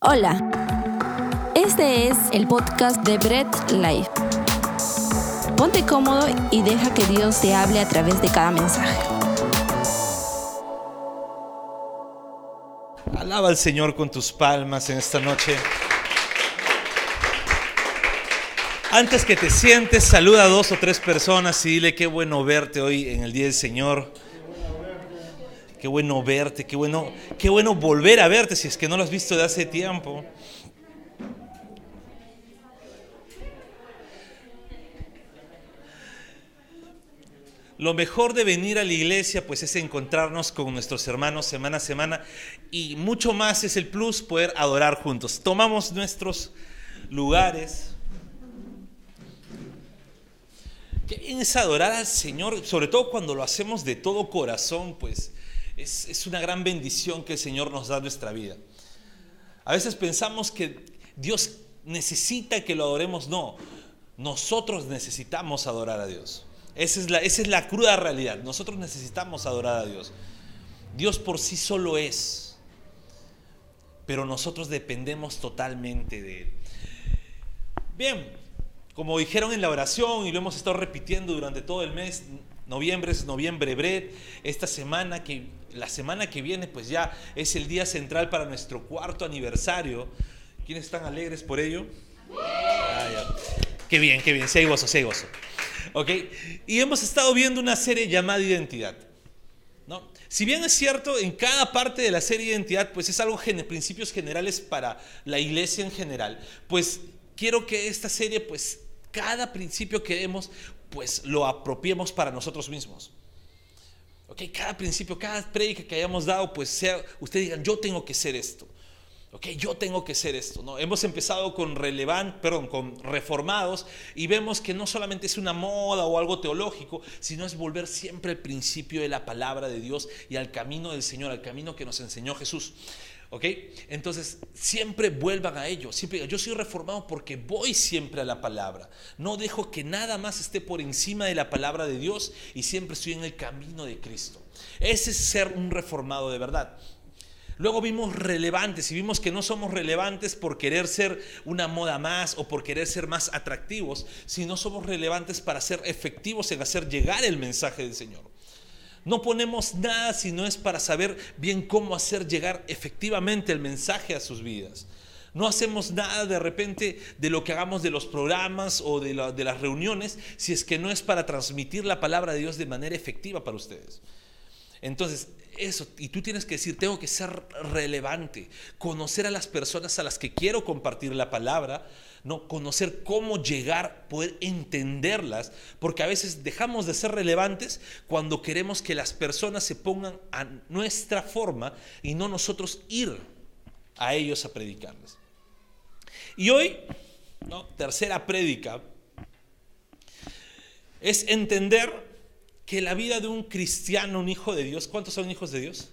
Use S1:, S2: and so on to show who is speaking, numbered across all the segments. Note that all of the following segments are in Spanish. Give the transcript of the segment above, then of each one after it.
S1: Hola, este es el podcast de Bread Life. Ponte cómodo y deja que Dios te hable a través de cada mensaje.
S2: Alaba al Señor con tus palmas en esta noche. Antes que te sientes, saluda a dos o tres personas y dile qué bueno verte hoy en el Día del Señor. Qué bueno verte, qué bueno, qué bueno volver a verte si es que no lo has visto de hace tiempo. Lo mejor de venir a la iglesia pues es encontrarnos con nuestros hermanos semana a semana y mucho más es el plus poder adorar juntos. Tomamos nuestros lugares. ¿Qué es adorar al Señor? Sobre todo cuando lo hacemos de todo corazón, pues es, una gran bendición que el Señor nos da en nuestra vida. A veces pensamos que Dios necesita que lo adoremos. No, nosotros necesitamos adorar a Dios. Esa es, la, esa es la cruda realidad. Nosotros necesitamos adorar a Dios. Dios por sí solo es, pero nosotros dependemos totalmente de Él. Bien, como dijeron en la oración y lo hemos estado repitiendo durante todo el mes, noviembre es noviembre bread, esta semana que la semana que viene pues ya es el día central para nuestro cuarto aniversario. ¿Quiénes están alegres por ello? Ah, qué bien, qué bien, si hay gozo, hay gozo. ¿Ok? Y hemos estado viendo una serie llamada Identidad. ¿no? Si bien es cierto, en cada parte de la serie Identidad, pues es algo, principios generales para la iglesia en general, pues quiero que esta serie, pues cada principio que demos, pues lo apropiemos para nosotros mismos. Ok, cada principio, cada prédica que hayamos dado, pues sea, ustedes digan, yo tengo que ser esto. Ok, yo tengo que ser esto. ¿no? Hemos empezado con relevant, perdón, con reformados y vemos que no solamente es una moda o algo teológico, sino es volver siempre al principio de la palabra de Dios y al camino del Señor, al camino que nos enseñó Jesús. ¿Ok? Entonces, siempre vuelvan a ello. Siempre, yo soy reformado porque voy siempre a la palabra. No dejo que nada más esté por encima de la palabra de Dios y siempre estoy en el camino de Cristo. Ese es ser un reformado de verdad. Luego vimos relevantes y vimos que no somos relevantes por querer ser una moda más o por querer ser más atractivos, sino somos relevantes para ser efectivos en hacer llegar el mensaje del Señor. No ponemos nada si no es para saber bien cómo hacer llegar efectivamente el mensaje a sus vidas. No hacemos nada de repente de lo que hagamos de los programas o de, las reuniones si es que no es para transmitir la palabra de Dios de manera efectiva para ustedes. Entonces, eso, y tú tienes que decir, tengo que ser relevante, conocer a las personas a las que quiero compartir la palabra, no conocer cómo llegar, poder entenderlas, porque a veces dejamos de ser relevantes cuando queremos que las personas se pongan a nuestra forma y no nosotros ir a ellos a predicarles. Y hoy, tercera prédica, es entender que la vida de un cristiano, un hijo de Dios, ¿cuántos son hijos de Dios?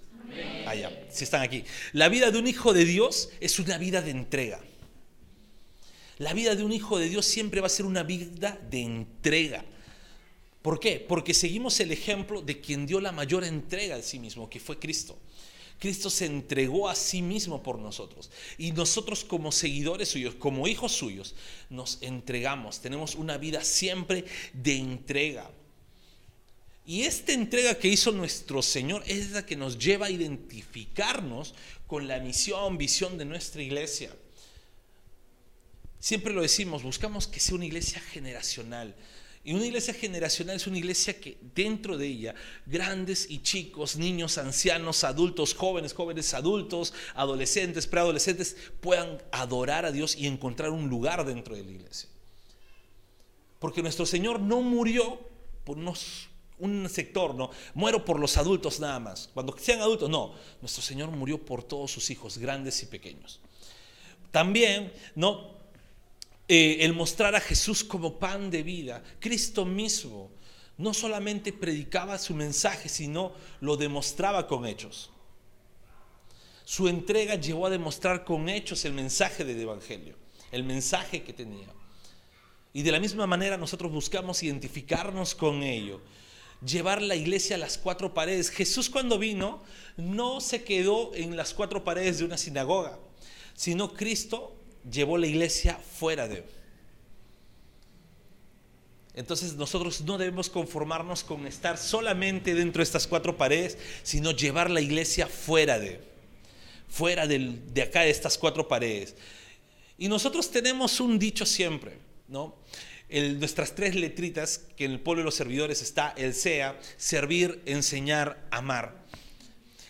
S2: Ah, ya, si están aquí. La vida de un hijo de Dios es una vida de entrega. La vida de un hijo de Dios siempre va a ser una vida de entrega. ¿Por qué? Porque seguimos el ejemplo de quien dio la mayor entrega de sí mismo, que fue Cristo. Cristo se entregó a sí mismo por nosotros. Y nosotros como seguidores suyos, como hijos suyos, nos entregamos. Tenemos una vida siempre de entrega. Y esta entrega que hizo nuestro Señor es la que nos lleva a identificarnos con la misión, visión de nuestra iglesia. Siempre lo decimos, buscamos que sea una iglesia generacional. Y una iglesia generacional es una iglesia que dentro de ella, grandes y chicos, niños, ancianos, adultos, jóvenes, jóvenes, adultos, adolescentes, preadolescentes, puedan adorar a Dios y encontrar un lugar dentro de la iglesia. Porque nuestro Señor no murió por un sector, no, muero por los adultos nada más. Cuando sean adultos, no, nuestro Señor murió por todos sus hijos, grandes y pequeños. También, no, eh, el mostrar a Jesús como pan de vida. Cristo mismo no solamente predicaba su mensaje, sino lo demostraba con hechos. Su entrega llevó a demostrar con hechos el mensaje del Evangelio, el mensaje que tenía. Y de la misma manera nosotros buscamos identificarnos con ello, llevar la iglesia a las cuatro paredes. Jesús cuando vino no se quedó en las cuatro paredes de una sinagoga sino Cristo llevó la iglesia fuera de. Entonces nosotros no debemos conformarnos con estar solamente dentro de estas cuatro paredes, sino llevar la iglesia fuera de, fuera de acá de estas cuatro paredes. Y nosotros tenemos un dicho siempre, ¿no? Nuestras tres letritas, que en el pueblo de los servidores está el SEA, servir, enseñar, amar.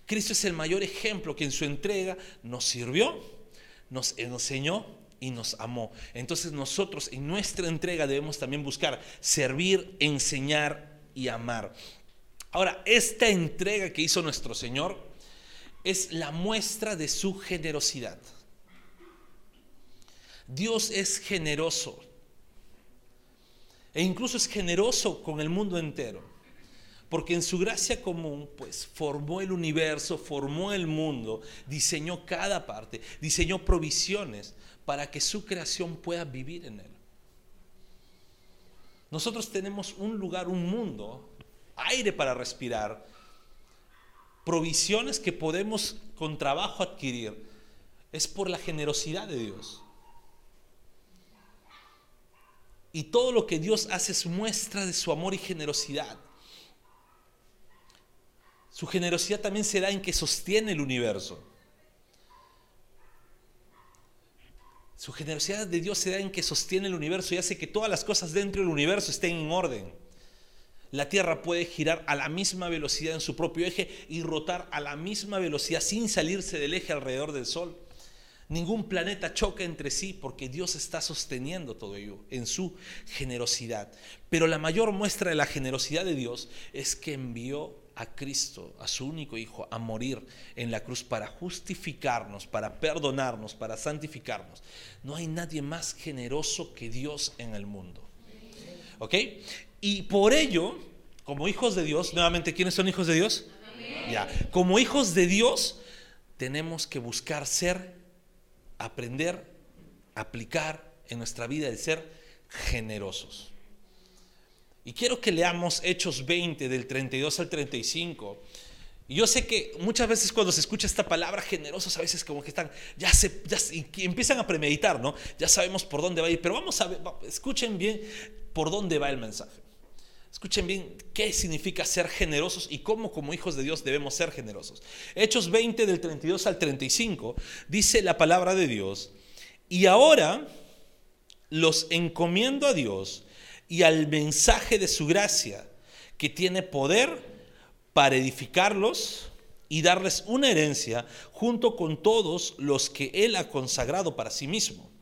S2: Cristo es el mayor ejemplo que en su entrega nos sirvió, nos enseñó y nos amó. Entonces nosotros en nuestra entrega debemos también buscar servir, enseñar y amar. Ahora, esta entrega que hizo nuestro Señor es la muestra de su generosidad. Dios es generoso e incluso es generoso con el mundo entero porque en su gracia común, pues formó el universo, formó el mundo, diseñó cada parte, diseñó provisiones para que su creación pueda vivir en él. Nosotros tenemos un lugar, un mundo, aire para respirar, provisiones que podemos con trabajo adquirir. Es por la generosidad de Dios. Y todo lo que Dios hace es muestra de su amor y generosidad. Su generosidad también se da en que sostiene el universo. Su generosidad de Dios se da en que sostiene el universo y hace que todas las cosas dentro del universo estén en orden. La Tierra puede girar a la misma velocidad en su propio eje y rotar a la misma velocidad sin salirse del eje alrededor del Sol. Ningún planeta choca entre sí porque Dios está sosteniendo todo ello en su generosidad. Pero la mayor muestra de la generosidad de Dios es que envió a Cristo, a su único Hijo, a morir en la cruz para justificarnos, para perdonarnos, para santificarnos. No hay nadie más generoso que Dios en el mundo. ¿Ok? Y por ello, como hijos de Dios, nuevamente, ¿quiénes son hijos de Dios? Ya, como hijos de Dios, tenemos que buscar ser, aprender, aplicar en nuestra vida el ser generosos. Y quiero que leamos Hechos 20 del 32 al 35. Y yo sé que muchas veces cuando se escucha esta palabra generosos, a veces como que están, ya se, ya empiezan a premeditar, ¿no? Ya sabemos por dónde va a ir, pero vamos a ver, escuchen bien por dónde va el mensaje. Escuchen bien qué significa ser generosos y cómo como hijos de Dios debemos ser generosos. Hechos 20 del 32 al 35 dice la palabra de Dios, y ahora los encomiendo a Dios y al mensaje de su gracia, que tiene poder para edificarlos y darles una herencia junto con todos los que Él ha consagrado para sí mismo.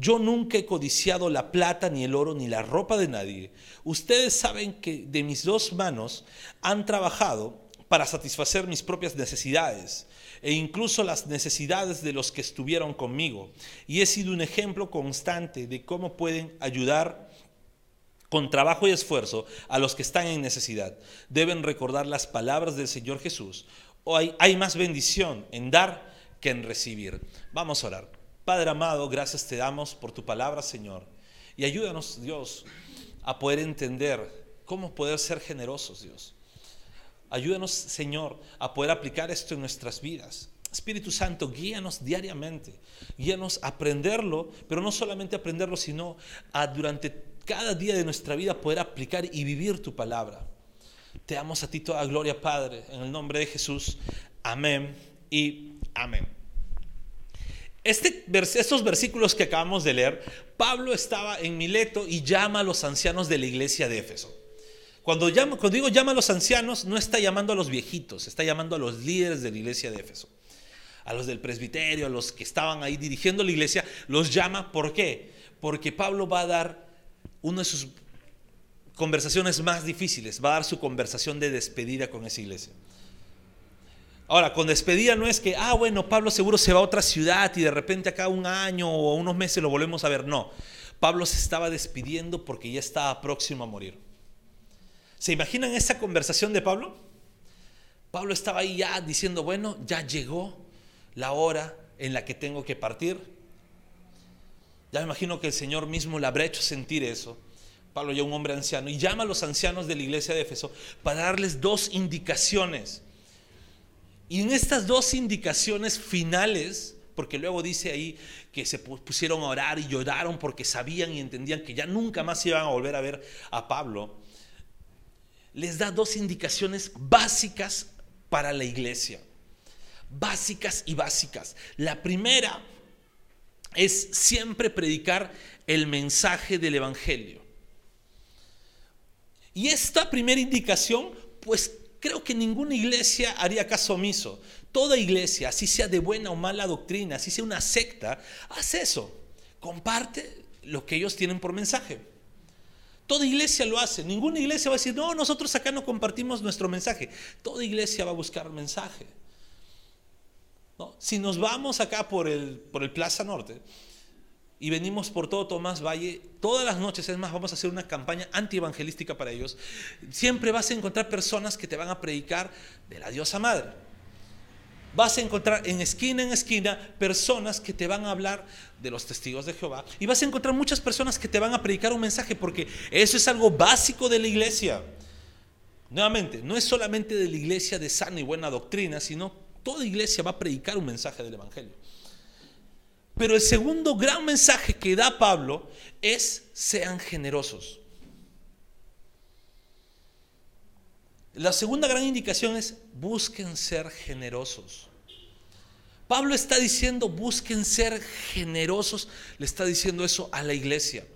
S2: Yo nunca he codiciado la plata, ni el oro, ni la ropa de nadie. Ustedes saben que de mis dos manos han trabajado para satisfacer mis propias necesidades e incluso las necesidades de los que estuvieron conmigo. Y he sido un ejemplo constante de cómo pueden ayudar con trabajo y esfuerzo a los que están en necesidad. Deben recordar las palabras del Señor Jesús. Hoy hay más bendición en dar que en recibir. Vamos a orar. Padre amado, gracias te damos por tu palabra, Señor. Y ayúdanos, Dios, a poder entender cómo poder ser generosos, Dios. Ayúdanos, Señor, a poder aplicar esto en nuestras vidas. Espíritu Santo, guíanos diariamente, guíanos a aprenderlo, pero no solamente aprenderlo, sino a durante cada día de nuestra vida poder aplicar y vivir tu palabra. Te damos a ti toda gloria, Padre, en el nombre de Jesús. Amén y amén. Este, estos versículos que acabamos de leer, Pablo estaba en Mileto y llama a los ancianos de la iglesia de Éfeso. Cuando, llama, cuando digo llama a los ancianos, no está llamando a los viejitos, está llamando a los líderes de la iglesia de Éfeso. A los del presbiterio, a los que estaban ahí dirigiendo la iglesia, los llama. ¿Por qué? Porque Pablo va a dar una de sus conversaciones más difíciles, va a dar su conversación de despedida con esa iglesia. Ahora, con despedida no es que, ah, bueno, Pablo seguro se va a otra ciudad y de repente acá un año o unos meses lo volvemos a ver. No, Pablo se estaba despidiendo porque ya estaba próximo a morir. ¿Se imaginan esa conversación de Pablo? Pablo estaba ahí ya diciendo, bueno, ya llegó la hora en la que tengo que partir. Ya me imagino que el Señor mismo le habrá hecho sentir eso. Pablo ya un hombre anciano y llama a los ancianos de la iglesia de Éfeso para darles dos indicaciones. Y en estas dos indicaciones finales, porque luego dice ahí que se pusieron a orar y lloraron porque sabían y entendían que ya nunca más iban a volver a ver a Pablo, les da dos indicaciones básicas para la iglesia. Básicas y básicas. La primera es siempre predicar el mensaje del Evangelio. Y esta primera indicación, pues creo que ninguna iglesia haría caso omiso. Toda iglesia, así sea de buena o mala doctrina, así sea una secta, hace eso. Comparte lo que ellos tienen por mensaje. Toda iglesia lo hace. Ninguna iglesia va a decir, no, nosotros acá no compartimos nuestro mensaje. Toda iglesia va a buscar mensaje. Si nos vamos acá por el, por el Plaza Norte y venimos por todo Tomás Valle, todas las noches, es más, vamos a hacer una campaña antievangelística para ellos, siempre vas a encontrar personas que te van a predicar de la diosa madre. Vas a encontrar en esquina en esquina personas que te van a hablar de los testigos de Jehová. Y vas a encontrar muchas personas que te van a predicar un mensaje porque eso es algo básico de la iglesia. Nuevamente, no es solamente de la iglesia de sana y buena doctrina, sino toda iglesia va a predicar un mensaje del Evangelio. Pero el segundo gran mensaje que da Pablo es sean generosos. La segunda gran indicación es busquen ser generosos. Pablo está diciendo busquen ser generosos, le está diciendo eso a la iglesia.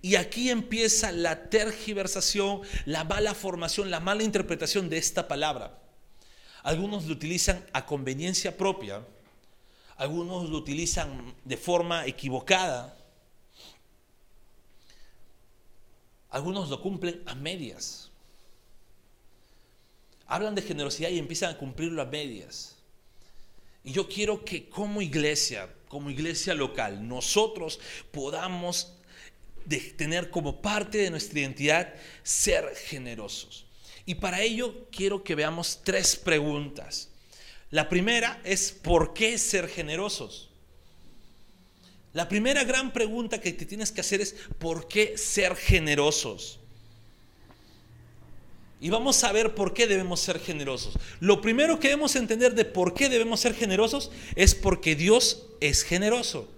S2: Y aquí empieza la tergiversación, la mala formación, la mala interpretación de esta palabra. Algunos lo utilizan a conveniencia propia, algunos lo utilizan de forma equivocada, algunos lo cumplen a medias. Hablan de generosidad y empiezan a cumplirlo a medias. Y yo quiero que como iglesia, como iglesia local, nosotros podamos tener como parte de nuestra identidad ser generosos. Y para ello quiero que veamos tres preguntas. La primera es ¿por qué ser generosos? La primera gran pregunta que te tienes que hacer es ¿por qué ser generosos? Y vamos a ver por qué debemos ser generosos. Lo primero que debemos entender de por qué debemos ser generosos es porque Dios es generoso.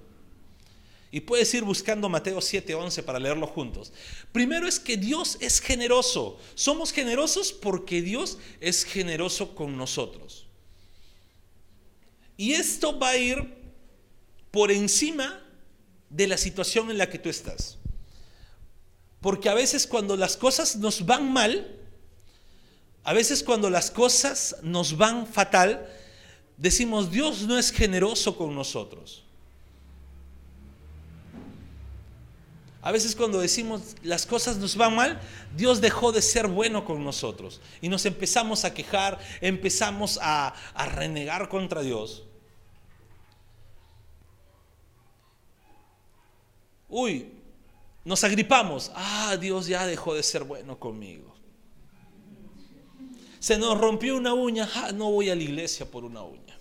S2: Y puedes ir buscando Mateo 7:11 para leerlo juntos. Primero es que Dios es generoso. Somos generosos porque Dios es generoso con nosotros. Y esto va a ir por encima de la situación en la que tú estás. Porque a veces cuando las cosas nos van mal, a veces cuando las cosas nos van fatal, decimos, Dios no es generoso con nosotros. A veces cuando decimos las cosas nos van mal, Dios dejó de ser bueno con nosotros. Y nos empezamos a quejar, empezamos a, renegar contra Dios. Uy, nos agripamos. Ah, Dios ya dejó de ser bueno conmigo. Se nos rompió una uña, no voy a la iglesia por una uña.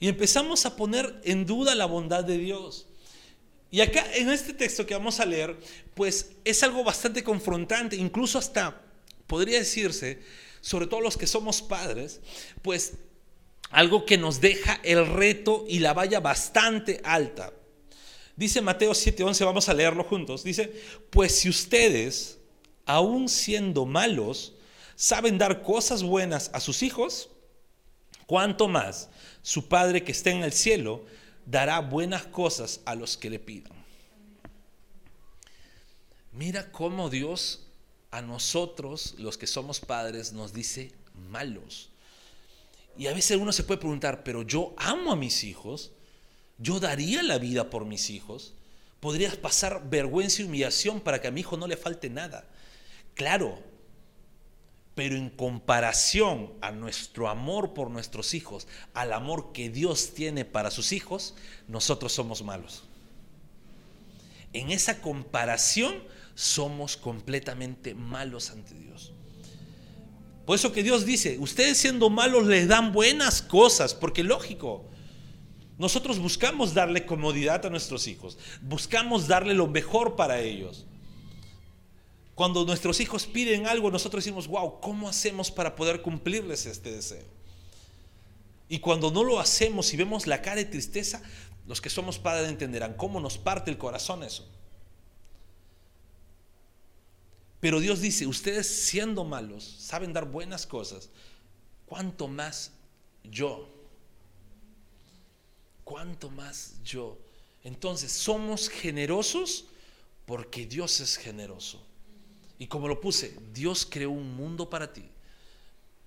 S2: Y empezamos a poner en duda la bondad de Dios. Y acá en este texto que vamos a leer, pues es algo bastante confrontante, incluso hasta podría decirse, sobre todo los que somos padres, pues algo que nos deja el reto y la valla bastante alta. Dice Mateo 7:11, vamos a leerlo juntos. Dice, pues si ustedes aún siendo malos, saben dar cosas buenas a sus hijos, cuanto más su Padre que está en el cielo dará buenas cosas a los que le pidan. Mira cómo Dios a nosotros, los que somos padres, nos dice malos. Y a veces uno se puede preguntar, pero yo amo a mis hijos, yo daría la vida por mis hijos, podrías pasar vergüenza y humillación para que a mi hijo no le falte nada. Claro, pero en comparación a nuestro amor por nuestros hijos, al amor que Dios tiene para sus hijos, nosotros somos malos. En esa comparación somos completamente malos ante Dios. Por eso que Dios dice, ustedes siendo malos les dan buenas cosas, porque lógico, nosotros buscamos darle comodidad a nuestros hijos, buscamos darle lo mejor para ellos. Cuando nuestros hijos piden algo, nosotros decimos, wow, ¿cómo hacemos para poder cumplirles este deseo? Y cuando no lo hacemos y vemos la cara de tristeza, los que somos padres entenderán cómo nos parte el corazón eso. Pero Dios dice, ustedes siendo malos, saben dar buenas cosas, ¿cuánto más yo? ¿Cuánto más yo? Entonces, somos generosos porque Dios es generoso. Y como lo puse, Dios creó un mundo para ti.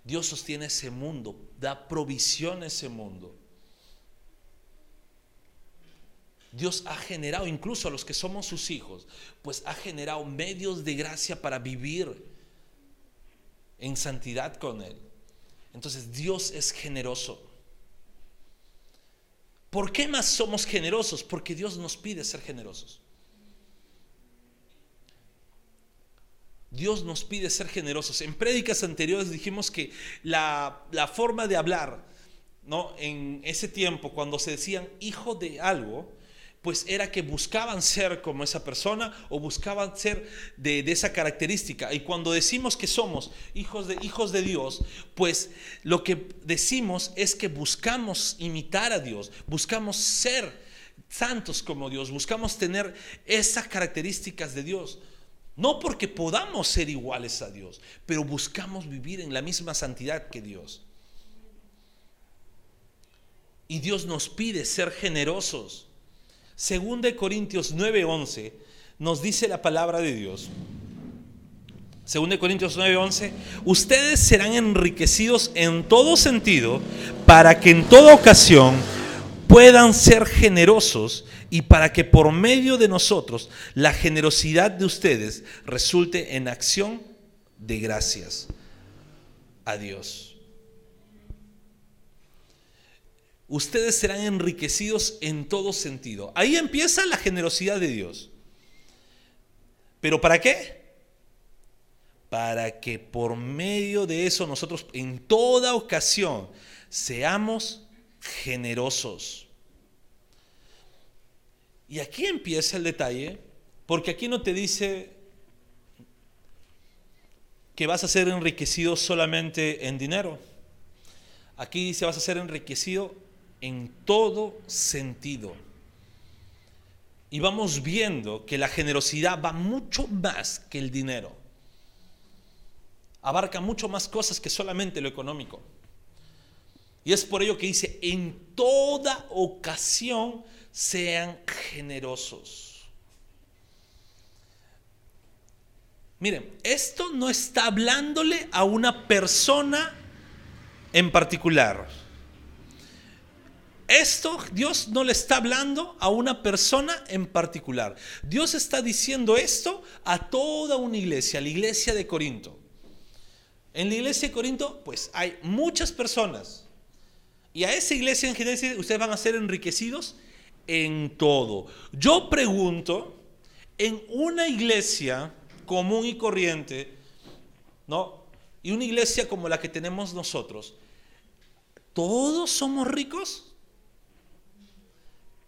S2: Dios sostiene ese mundo, da provisión a ese mundo. Dios ha generado, incluso a los que somos sus hijos, pues ha generado medios de gracia para vivir en santidad con Él. Entonces Dios es generoso. ¿Por qué más somos generosos? Porque Dios nos pide ser generosos. Dios nos pide ser generosos. En prédicas anteriores dijimos que la, la forma de hablar, ¿no? En ese tiempo, cuando se decían hijo de algo, pues era que buscaban ser como esa persona o buscaban ser de, esa característica. Y cuando decimos que somos hijos de, hijos de Dios, pues lo que decimos es que buscamos imitar a Dios, buscamos ser santos como Dios, buscamos tener esas características de Dios. No porque podamos ser iguales a Dios, pero buscamos vivir en la misma santidad que Dios. Y Dios nos pide ser generosos. Según de Corintios 9:11 nos dice la palabra de Dios. Según de Corintios 9:11, ustedes serán enriquecidos en todo sentido para que en toda ocasión puedan ser generosos y para que por medio de nosotros la generosidad de ustedes resulte en acción de gracias a Dios. ustedes serán enriquecidos en todo sentido. Ahí empieza la generosidad de Dios. ¿Pero para qué? Para que por medio de eso nosotros en toda ocasión seamos generosos. Y aquí empieza el detalle, porque aquí no te dice que vas a ser enriquecido solamente en dinero. Aquí dice vas a ser enriquecido en todo sentido. Y vamos viendo que la generosidad va mucho más que el dinero. Abarca mucho más cosas que solamente lo económico. Y es por ello que dice, en toda ocasión sean generosos. Miren, esto no está hablándole a una persona en particular. Esto Dios no le está hablando a una persona en particular. Dios está diciendo esto a toda una iglesia, a la iglesia de Corinto. En la iglesia de Corinto, pues hay muchas personas. Y a esa iglesia en general ustedes van a ser enriquecidos en todo. Yo pregunto, en una iglesia común y corriente, ¿no? Y una iglesia como la que tenemos nosotros, ¿todos somos ricos?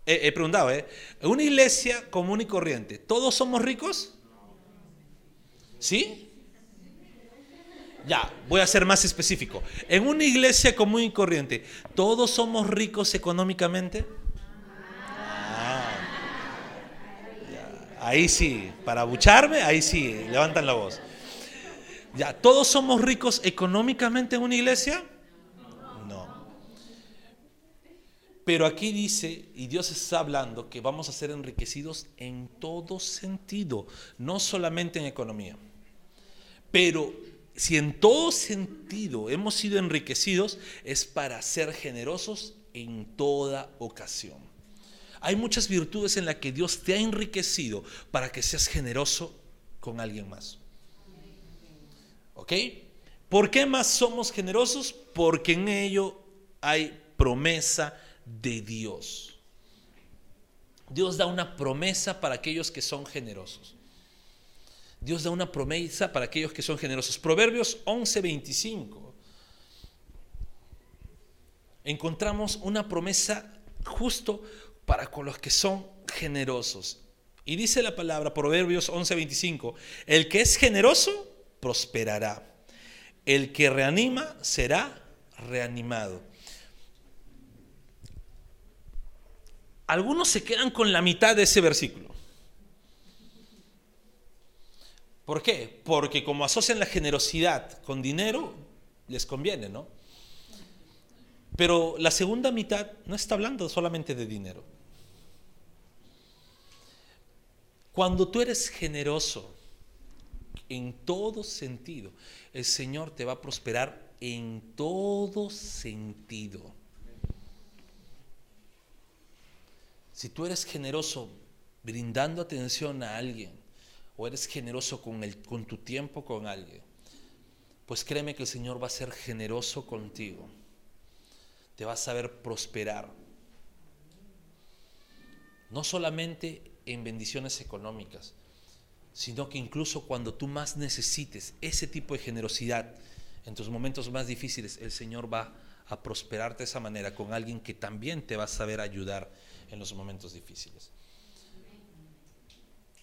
S2: he preguntado, ¿eh? ¿Una iglesia común y corriente, todos somos ricos? ¿Sí? Ya, voy a ser más específico. En una iglesia común y corriente, ¿todos somos ricos económicamente? Ahí sí, para bucharme, ahí sí, levantan la voz. Ya, ¿todos somos ricos económicamente en una iglesia? Pero aquí dice, y Dios está hablando, que vamos a ser enriquecidos en todo sentido, no solamente en economía. Pero si en todo sentido hemos sido enriquecidos, es para ser generosos en toda ocasión. Hay muchas virtudes en las que Dios te ha enriquecido para que seas generoso con alguien más. ¿Ok? ¿Por qué más somos generosos? Porque en ello hay promesa de Dios. Dios da una promesa para aquellos que son generosos. Dios da una promesa para aquellos que son generosos. Proverbios 11:25. Encontramos una promesa justo para con los que son generosos. Y dice la palabra, Proverbios 11:25, el que es generoso prosperará. El que reanima será reanimado. algunos se quedan con la mitad de ese versículo. ¿Por qué? Porque como asocian la generosidad con dinero, les conviene, ¿no? Pero la segunda mitad no está hablando solamente de dinero. Cuando tú eres generoso en todo sentido, el Señor te va a prosperar en todo sentido. Si tú eres generoso brindando atención a alguien, o eres generoso con, el, con tu tiempo con alguien, pues créeme que el Señor va a ser generoso contigo. Te va a saber prosperar. No solamente en bendiciones económicas, sino que incluso cuando tú más necesites ese tipo de generosidad, en tus momentos más difíciles, el Señor va a prosperarte de esa manera con alguien que también te va a saber ayudar en los momentos difíciles.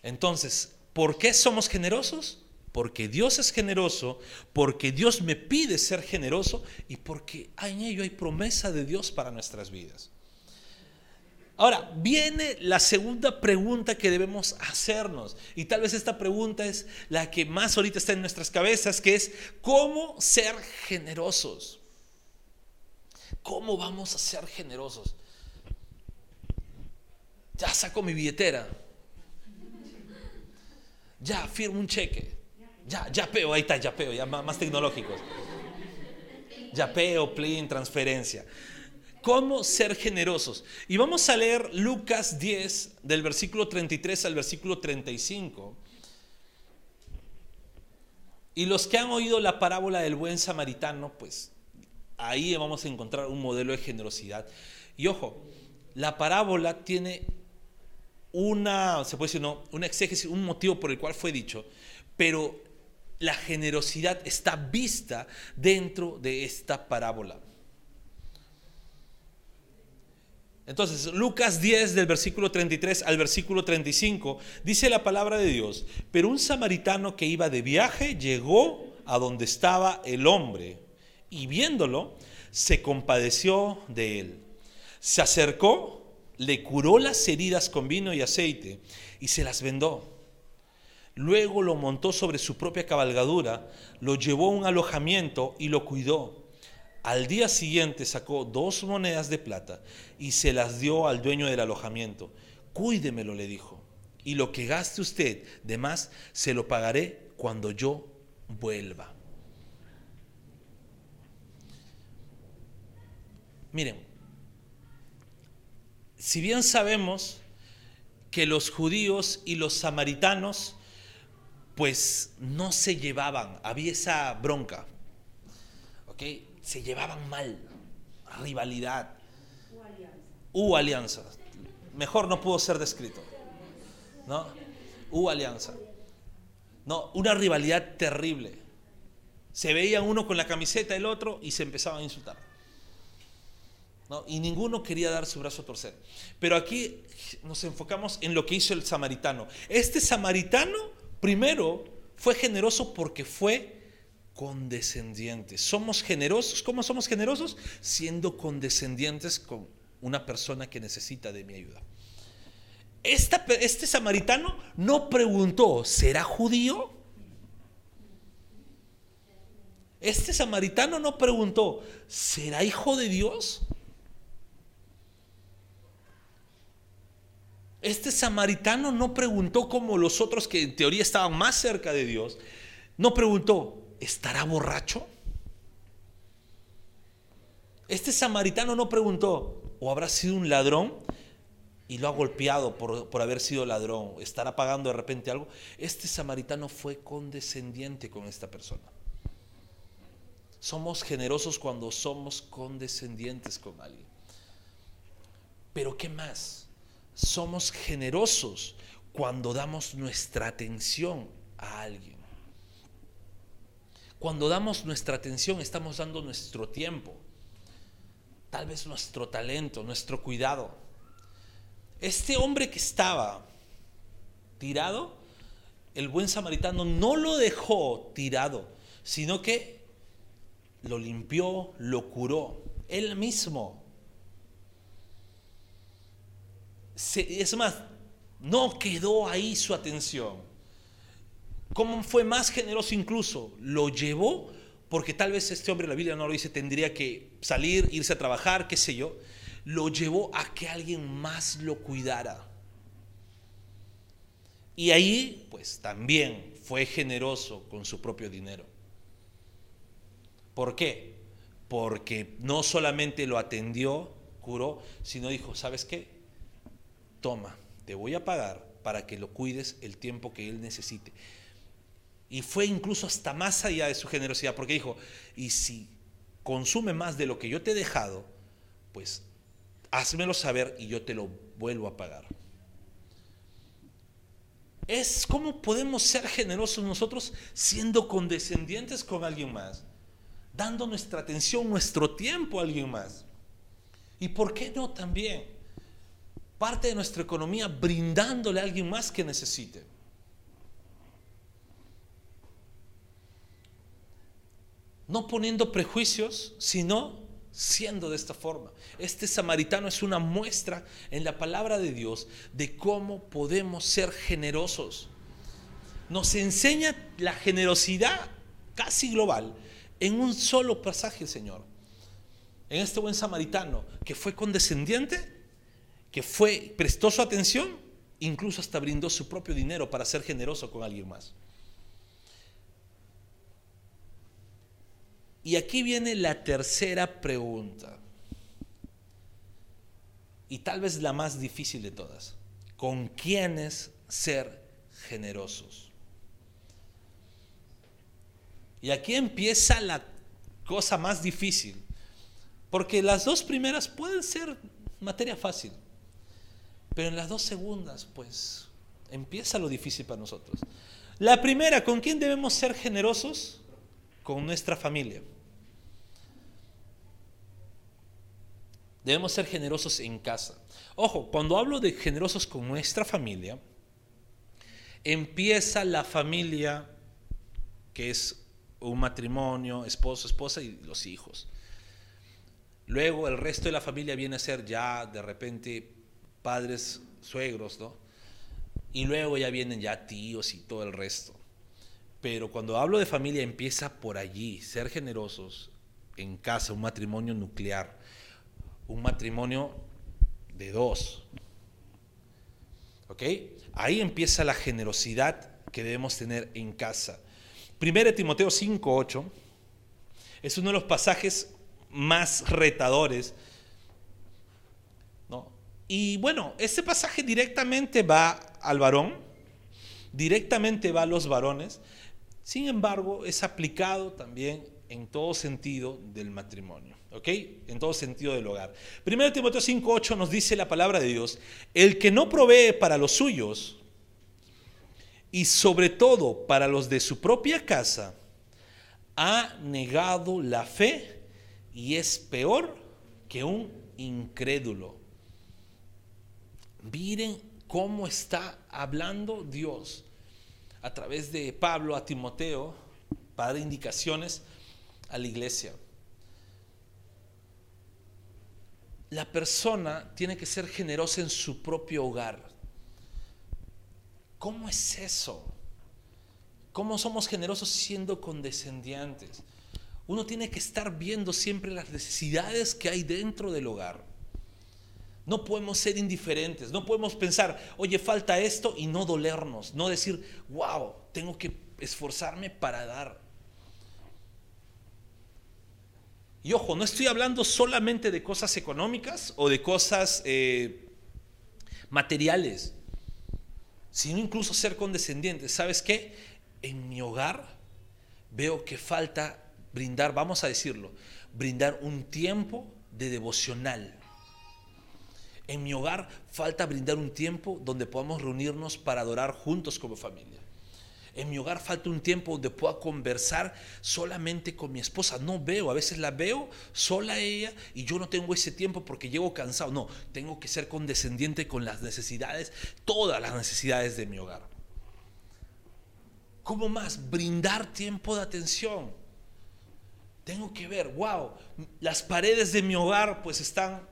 S2: Entonces, ¿por qué somos generosos? Porque Dios es generoso, porque Dios me pide ser generoso y porque en ello hay promesa de Dios para nuestras vidas. Ahora, viene la segunda pregunta que debemos hacernos. Y tal vez esta pregunta es la que más ahorita está en nuestras cabezas, que es, ¿cómo ser generosos? ¿Cómo vamos a ser generosos? Ya saco mi billetera. Ya firmo un cheque. Ya, ya peo, ahí está, ya peo, ya más, tecnológicos. Ya peo, plin, transferencia. ¿Cómo ser generosos? Y vamos a leer Lucas 10 del versículo 33 al versículo 35. Y los que han oído la parábola del buen samaritano, pues ahí vamos a encontrar un modelo de generosidad. Y ojo, la parábola tiene una, se puede decir, no, una exégesis, un motivo por el cual fue dicho, pero la generosidad está vista dentro de esta parábola. Entonces, Lucas 10 del versículo 33 al versículo 35 dice la palabra de Dios, pero un samaritano que iba de viaje llegó a donde estaba el hombre y viéndolo, se compadeció de él. Se acercó, le curó las heridas con vino y aceite y se las vendó. Luego lo montó sobre su propia cabalgadura, lo llevó a un alojamiento y lo cuidó. Al día siguiente sacó dos monedas de plata y se las dio al dueño del alojamiento. Cuídemelo, le dijo, y lo que gaste usted de más se lo pagaré cuando yo vuelva. Miren, si bien sabemos que los judíos y los samaritanos pues no se llevaban, había esa bronca, ¿ok? Se llevaban mal, rivalidad. Hubo alianza. Mejor no pudo ser descrito. ¿No? Hubo alianza. No, una rivalidad terrible. Se veían uno con la camiseta del otro y se empezaban a insultar. ¿No? Y ninguno quería dar su brazo a torcer. Pero aquí nos enfocamos en lo que hizo el samaritano. Este samaritano, primero, fue generoso porque fue condescendientes. Somos generosos. ¿Cómo somos generosos? Siendo condescendientes con una persona que necesita de mi ayuda. este samaritano no preguntó, ¿será judío? Este samaritano no preguntó, ¿será hijo de Dios? Este samaritano no preguntó como los otros que en teoría estaban más cerca de Dios, no preguntó, ¿estará borracho? Este samaritano no preguntó, ¿o habrá sido un ladrón? y lo ha golpeado por, por, haber sido ladrón, estará pagando de repente algo. Este samaritano fue condescendiente con esta persona. Somos generosos cuando somos condescendientes con alguien. Pero ¿qué más? Somos generosos cuando damos nuestra atención a alguien. Cuando damos nuestra atención, estamos dando nuestro tiempo, tal vez nuestro talento, nuestro cuidado. Este hombre que estaba tirado, el buen samaritano no lo dejó tirado, sino que lo limpió, lo curó, él mismo. es más, no quedó ahí su atención. ¿Cómo fue más generoso incluso? Lo llevó porque tal vez este hombre, la Biblia no lo dice, tendría que salir, irse a trabajar, qué sé yo. Lo llevó a que alguien más lo cuidara. Y ahí, pues también fue generoso con su propio dinero. ¿Por qué? Porque no solamente lo atendió, curó, sino dijo, ¿sabes qué? Toma, te voy a pagar para que lo cuides el tiempo que él necesite. Y fue incluso hasta más allá de su generosidad, porque dijo, y si consume más de lo que yo te he dejado, pues házmelo saber y yo te lo vuelvo a pagar. Es cómo podemos ser generosos nosotros siendo condescendientes con alguien más, dando nuestra atención, nuestro tiempo a alguien más. ¿Y por qué no también? Parte de nuestra economía brindándole a alguien más que necesite. No poniendo prejuicios, sino siendo de esta forma. Este samaritano es una muestra en la palabra de Dios de cómo podemos ser generosos. Nos enseña la generosidad casi global en un solo pasaje, Señor. En este buen samaritano que fue condescendiente, que fue prestó su atención, incluso hasta brindó su propio dinero para ser generoso con alguien más. Y aquí viene la tercera pregunta. Y tal vez la más difícil de todas. ¿Con quiénes ser generosos? Y aquí empieza la cosa más difícil. Porque las dos primeras pueden ser materia fácil. Pero en las dos segundas, pues, empieza lo difícil para nosotros. La primera, ¿con quién debemos ser generosos? Con nuestra familia. Debemos ser generosos en casa. Ojo, cuando hablo de generosos con nuestra familia, empieza la familia que es un matrimonio, esposo, esposa y los hijos. Luego el resto de la familia viene a ser ya de repente padres, suegros, ¿no? Y luego ya vienen ya tíos y todo el resto. Pero cuando hablo de familia empieza por allí, ser generosos en casa, un matrimonio nuclear, un matrimonio de dos. ¿Ok? Ahí empieza la generosidad que debemos tener en casa. 1 Timoteo 5.8 es uno de los pasajes más retadores. ¿no? Y bueno, ese pasaje directamente va al varón, directamente va a los varones, sin embargo, es aplicado también en todo sentido del matrimonio, ¿ok? En todo sentido del hogar. Primero Timoteo 5.8 nos dice la palabra de Dios, el que no provee para los suyos y sobre todo para los de su propia casa, ha negado la fe y es peor que un incrédulo. Miren cómo está hablando Dios a través de Pablo a Timoteo para dar indicaciones a la iglesia. La persona tiene que ser generosa en su propio hogar. ¿Cómo es eso? ¿Cómo somos generosos siendo condescendientes? Uno tiene que estar viendo siempre las necesidades que hay dentro del hogar. No podemos ser indiferentes, no podemos pensar, oye, falta esto y no dolernos, no decir, wow, tengo que esforzarme para dar. Y ojo, no estoy hablando solamente de cosas económicas o de cosas eh, materiales, sino incluso ser condescendientes. ¿Sabes qué? En mi hogar veo que falta brindar, vamos a decirlo, brindar un tiempo de devocional en mi hogar falta brindar un tiempo donde podamos reunirnos para adorar juntos como familia. En mi hogar falta un tiempo donde pueda conversar solamente con mi esposa. No veo, a veces la veo sola ella y yo no tengo ese tiempo porque llego cansado. No, tengo que ser condescendiente con las necesidades, todas las necesidades de mi hogar. ¿Cómo más? Brindar tiempo de atención. Tengo que ver, wow, las paredes de mi hogar pues están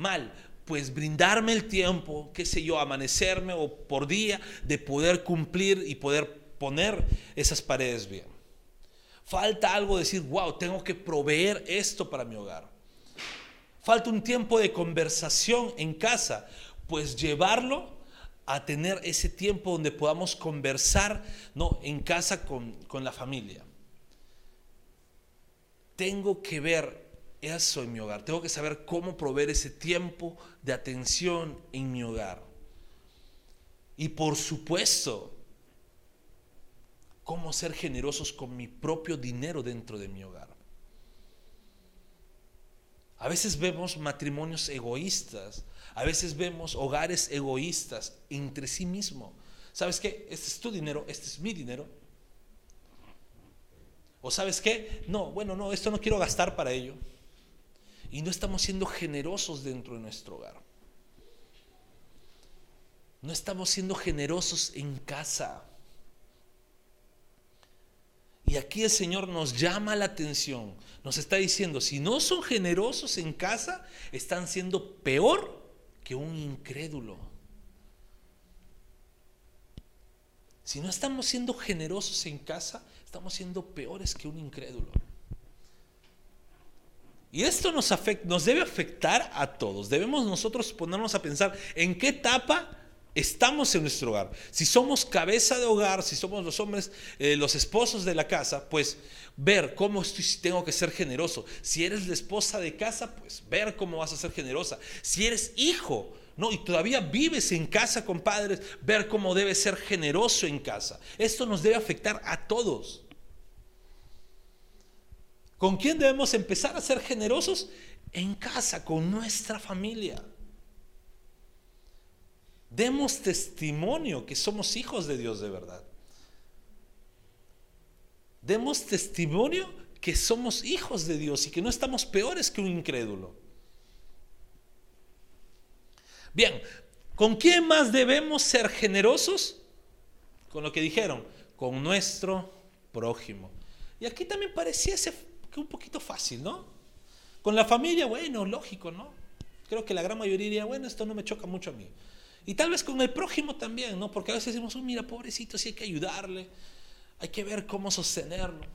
S2: mal. pues brindarme el tiempo, qué sé yo, amanecerme o por día, de poder cumplir y poder poner esas paredes bien. Falta algo decir, wow, tengo que proveer esto para mi hogar. Falta un tiempo de conversación en casa, pues llevarlo a tener ese tiempo donde podamos conversar ¿no? en casa con, con la familia. Tengo que ver eso en mi hogar. Tengo que saber cómo proveer ese tiempo de atención en mi hogar. Y por supuesto, cómo ser generosos con mi propio dinero dentro de mi hogar. A veces vemos matrimonios egoístas, a veces vemos hogares egoístas entre sí mismos. ¿Sabes qué? Este es tu dinero, este es mi dinero. O sabes qué? No, bueno, no, esto no quiero gastar para ello. Y no estamos siendo generosos dentro de nuestro hogar. No estamos siendo generosos en casa. Y aquí el Señor nos llama la atención, nos está diciendo, si no son generosos en casa, están siendo peor que un incrédulo. Si no estamos siendo generosos en casa, estamos siendo peores que un incrédulo. Y esto nos, afecta, nos debe afectar a todos. Debemos nosotros ponernos a pensar en qué etapa estamos en nuestro hogar. Si somos cabeza de hogar, si somos los hombres, eh, los esposos de la casa, pues ver cómo estoy, tengo que ser generoso. Si eres la esposa de casa, pues ver cómo vas a ser generosa. Si eres hijo, ¿no? Y todavía vives en casa con padres, ver cómo debes ser generoso en casa. Esto nos debe afectar a todos. ¿Con quién debemos empezar a ser generosos? En casa, con nuestra familia. Demos testimonio que somos hijos de Dios de verdad. Demos testimonio que somos hijos de Dios y que no estamos peores que un incrédulo. Bien, ¿con quién más debemos ser generosos? Con lo que dijeron, con nuestro prójimo. Y aquí también pareciese que un poquito fácil, ¿no? Con la familia, bueno, lógico, ¿no? Creo que la gran mayoría diría, bueno, esto no me choca mucho a mí. Y tal vez con el prójimo también, ¿no? Porque a veces decimos, oh, mira, pobrecito, sí hay que ayudarle. Hay que ver cómo sostenerlo.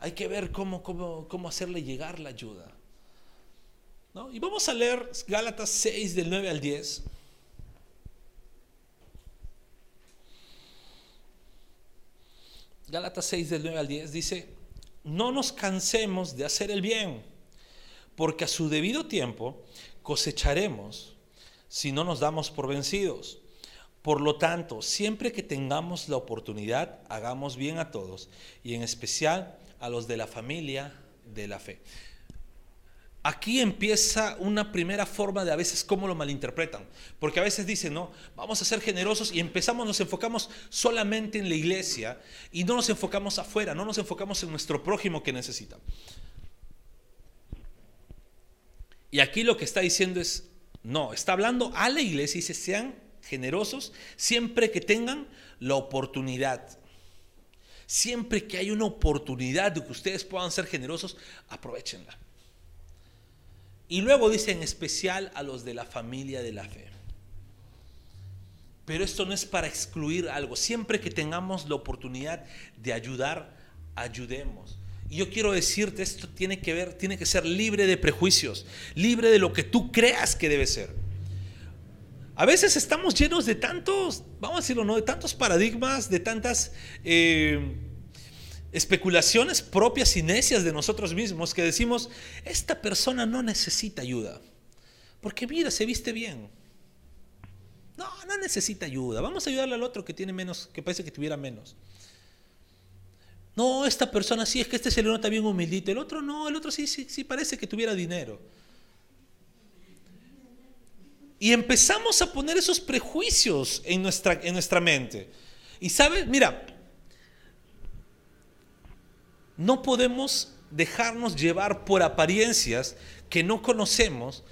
S2: Hay que ver cómo, cómo, cómo hacerle llegar la ayuda. ¿No? Y vamos a leer Gálatas 6 del 9 al 10. Gálatas 6 del 9 al 10 dice, no nos cansemos de hacer el bien, porque a su debido tiempo cosecharemos si no nos damos por vencidos. Por lo tanto, siempre que tengamos la oportunidad, hagamos bien a todos y en especial a los de la familia de la fe. Aquí empieza una primera forma de a veces cómo lo malinterpretan, porque a veces dicen, no, vamos a ser generosos y empezamos, nos enfocamos solamente en la iglesia y no nos enfocamos afuera, no nos enfocamos en nuestro prójimo que necesita. Y aquí lo que está diciendo es, no, está hablando a la iglesia y dice, sean generosos siempre que tengan la oportunidad. Siempre que hay una oportunidad de que ustedes puedan ser generosos, aprovechenla. Y luego dice en especial a los de la familia de la fe. Pero esto no es para excluir algo. Siempre que tengamos la oportunidad de ayudar, ayudemos. Y yo quiero decirte, esto tiene que ver, tiene que ser libre de prejuicios, libre de lo que tú creas que debe ser. A veces estamos llenos de tantos, vamos a decirlo, ¿no? De tantos paradigmas, de tantas eh, especulaciones propias y necias de nosotros mismos que decimos, esta persona no necesita ayuda. Porque mira, se viste bien. No, no necesita ayuda. Vamos a ayudarle al otro que tiene menos, que parece que tuviera menos. No, esta persona sí, es que este se le nota bien humildito. El otro no, el otro sí, sí, sí parece que tuviera dinero. Y empezamos a poner esos prejuicios en nuestra, en nuestra mente. Y sabes, mira, no podemos dejarnos llevar por apariencias que no conocemos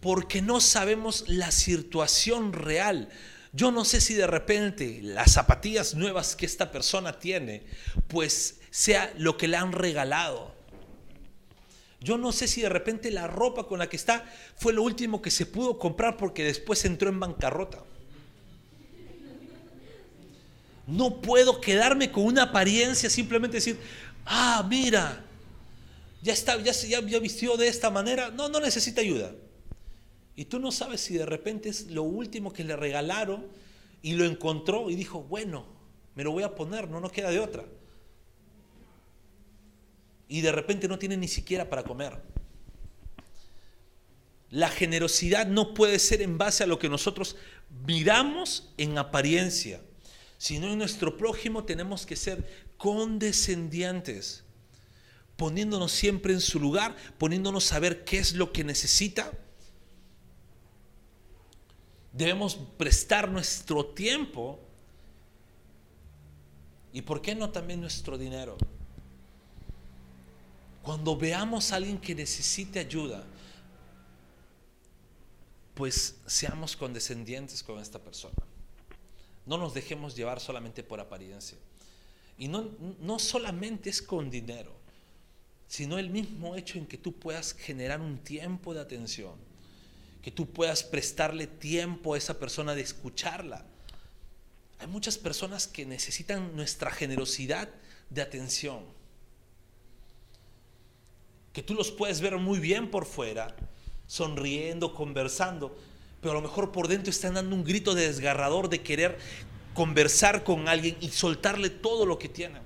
S2: porque no sabemos la situación real. Yo no sé si de repente las zapatillas nuevas que esta persona tiene, pues sea lo que le han regalado. Yo no sé si de repente la ropa con la que está fue lo último que se pudo comprar porque después entró en bancarrota. No puedo quedarme con una apariencia, simplemente decir, ah, mira, ya está, ya, ya, ya vistió de esta manera. No, no necesita ayuda. Y tú no sabes si de repente es lo último que le regalaron y lo encontró y dijo, bueno, me lo voy a poner, no nos queda de otra y de repente no tiene ni siquiera para comer. La generosidad no puede ser en base a lo que nosotros miramos en apariencia, sino en nuestro prójimo tenemos que ser condescendientes, poniéndonos siempre en su lugar, poniéndonos a ver qué es lo que necesita. Debemos prestar nuestro tiempo y, ¿por qué no también nuestro dinero? Cuando veamos a alguien que necesite ayuda, pues seamos condescendientes con esta persona. No nos dejemos llevar solamente por apariencia. Y no, no solamente es con dinero, sino el mismo hecho en que tú puedas generar un tiempo de atención, que tú puedas prestarle tiempo a esa persona de escucharla. Hay muchas personas que necesitan nuestra generosidad de atención que tú los puedes ver muy bien por fuera, sonriendo, conversando, pero a lo mejor por dentro están dando un grito de desgarrador de querer conversar con alguien y soltarle todo lo que tienen.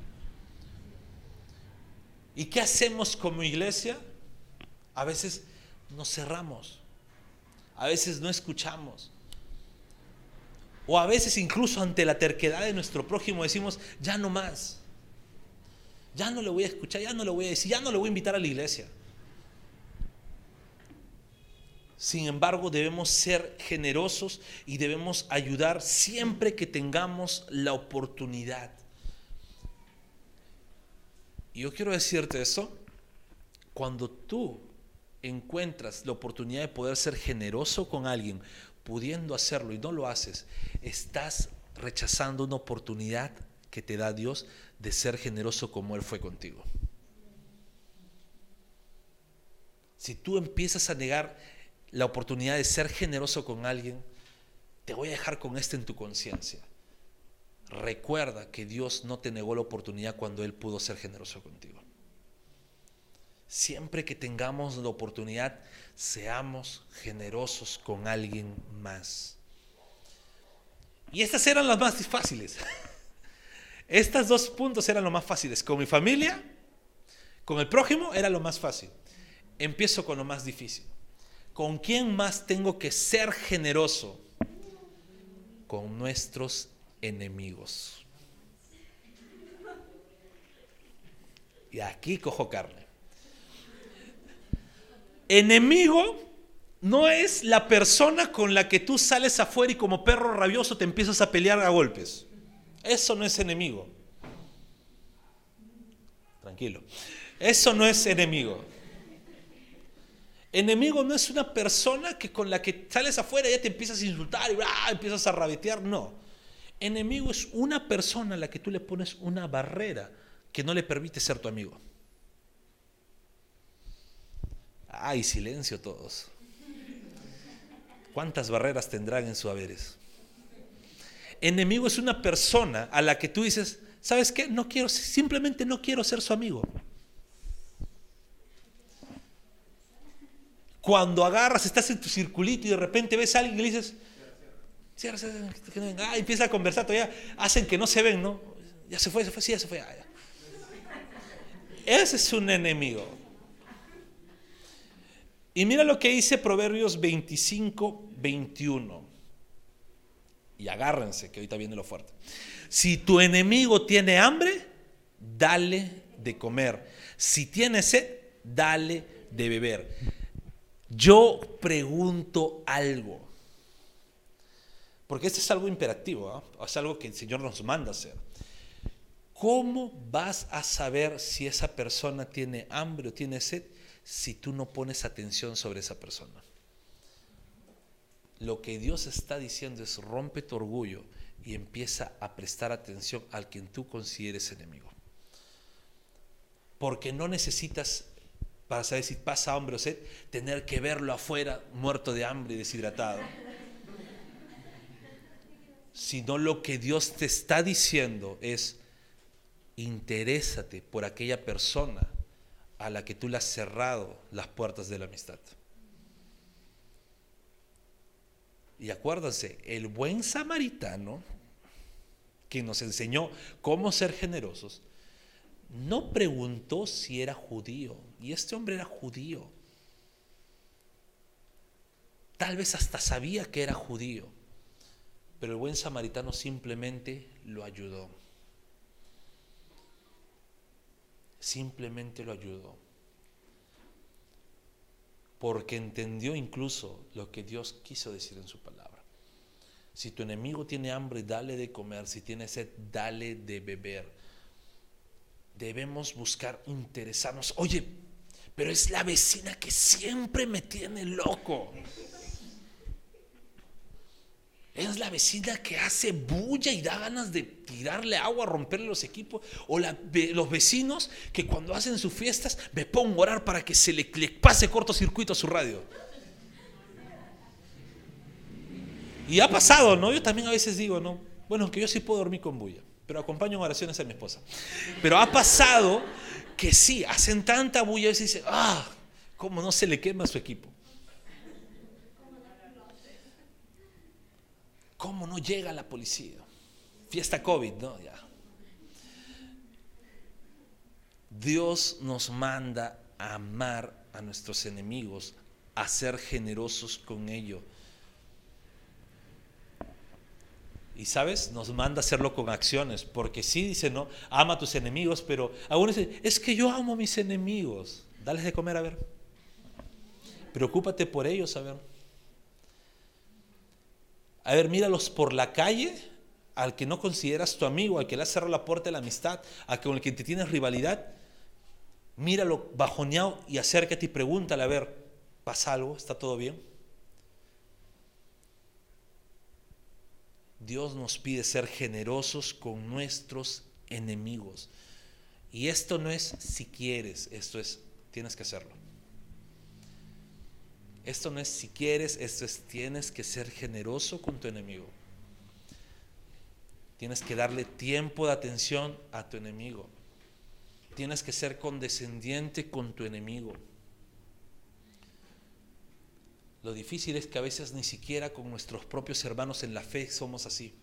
S2: ¿Y qué hacemos como iglesia? A veces nos cerramos, a veces no escuchamos. O a veces incluso ante la terquedad de nuestro prójimo decimos, ya no más. Ya no le voy a escuchar, ya no le voy a decir, ya no le voy a invitar a la iglesia. Sin embargo, debemos ser generosos y debemos ayudar siempre que tengamos la oportunidad. Y yo quiero decirte eso, cuando tú encuentras la oportunidad de poder ser generoso con alguien, pudiendo hacerlo y no lo haces, estás rechazando una oportunidad que te da Dios de ser generoso como Él fue contigo. Si tú empiezas a negar la oportunidad de ser generoso con alguien, te voy a dejar con esto en tu conciencia. Recuerda que Dios no te negó la oportunidad cuando Él pudo ser generoso contigo. Siempre que tengamos la oportunidad, seamos generosos con alguien más. Y estas eran las más fáciles. Estos dos puntos eran lo más fáciles. Con mi familia, con el prójimo, era lo más fácil. Empiezo con lo más difícil. ¿Con quién más tengo que ser generoso? Con nuestros enemigos. Y aquí cojo carne. Enemigo no es la persona con la que tú sales afuera y como perro rabioso te empiezas a pelear a golpes. Eso no es enemigo. Tranquilo. Eso no es enemigo. Enemigo no es una persona que con la que sales afuera ya te empiezas a insultar y ah, empiezas a rabetear. No. Enemigo es una persona a la que tú le pones una barrera que no le permite ser tu amigo. Ay, silencio todos. ¿Cuántas barreras tendrán en su haberes? Enemigo es una persona a la que tú dices, ¿sabes qué? No quiero, simplemente no quiero ser su amigo. Cuando agarras, estás en tu circulito y de repente ves a alguien y le dices, cierra, ah, empieza a conversar, todavía hacen que no se ven, ¿no? Ya se fue, se fue, sí, ya se fue. Ah, Ese es un enemigo. Y mira lo que dice Proverbios 25, 21 y agárrense, que ahorita viene lo fuerte. Si tu enemigo tiene hambre, dale de comer. Si tiene sed, dale de beber. Yo pregunto algo. Porque esto es algo imperativo, ¿ah? es algo que el Señor nos manda hacer. ¿Cómo vas a saber si esa persona tiene hambre o tiene sed si tú no pones atención sobre esa persona? Lo que Dios está diciendo es rompe tu orgullo y empieza a prestar atención al quien tú consideres enemigo. Porque no necesitas para saber si pasa hambre o sed, tener que verlo afuera muerto de hambre y deshidratado. Sino lo que Dios te está diciendo es, interésate por aquella persona a la que tú le has cerrado las puertas de la amistad. Y acuérdense, el buen samaritano que nos enseñó cómo ser generosos, no preguntó si era judío. Y este hombre era judío. Tal vez hasta sabía que era judío. Pero el buen samaritano simplemente lo ayudó. Simplemente lo ayudó. Porque entendió incluso lo que Dios quiso decir en su palabra. Si tu enemigo tiene hambre, dale de comer. Si tiene sed, dale de beber. Debemos buscar interesarnos. Oye, pero es la vecina que siempre me tiene loco. Es la vecina que hace bulla y da ganas de tirarle agua, romperle los equipos. O los vecinos que cuando hacen sus fiestas me pongo a orar para que se le, le pase cortocircuito a su radio. Y ha pasado, ¿no? Yo también a veces digo, ¿no? Bueno, que yo sí puedo dormir con bulla, pero acompaño en oraciones a mi esposa. Pero ha pasado que sí, hacen tanta bulla y dice, ah, ¿cómo no se le quema a su equipo? ¿Cómo no llega la policía? Fiesta COVID, ¿no? Ya. Dios nos manda a amar a nuestros enemigos, a ser generosos con ellos Y sabes, nos manda hacerlo con acciones, porque sí dice, no, ama a tus enemigos, pero aún dice, es que yo amo a mis enemigos, dales de comer a ver. Preocúpate por ellos, a ver. A ver, míralos por la calle, al que no consideras tu amigo, al que le has cerrado la puerta de la amistad, al con el que te tienes rivalidad. Míralo bajoneado y acércate y pregúntale, a ver, ¿pasa algo? ¿Está todo bien? Dios nos pide ser generosos con nuestros enemigos. Y esto no es si quieres, esto es tienes que hacerlo. Esto no es si quieres, esto es tienes que ser generoso con tu enemigo. Tienes que darle tiempo de atención a tu enemigo. Tienes que ser condescendiente con tu enemigo. Lo difícil es que a veces ni siquiera con nuestros propios hermanos en la fe somos así.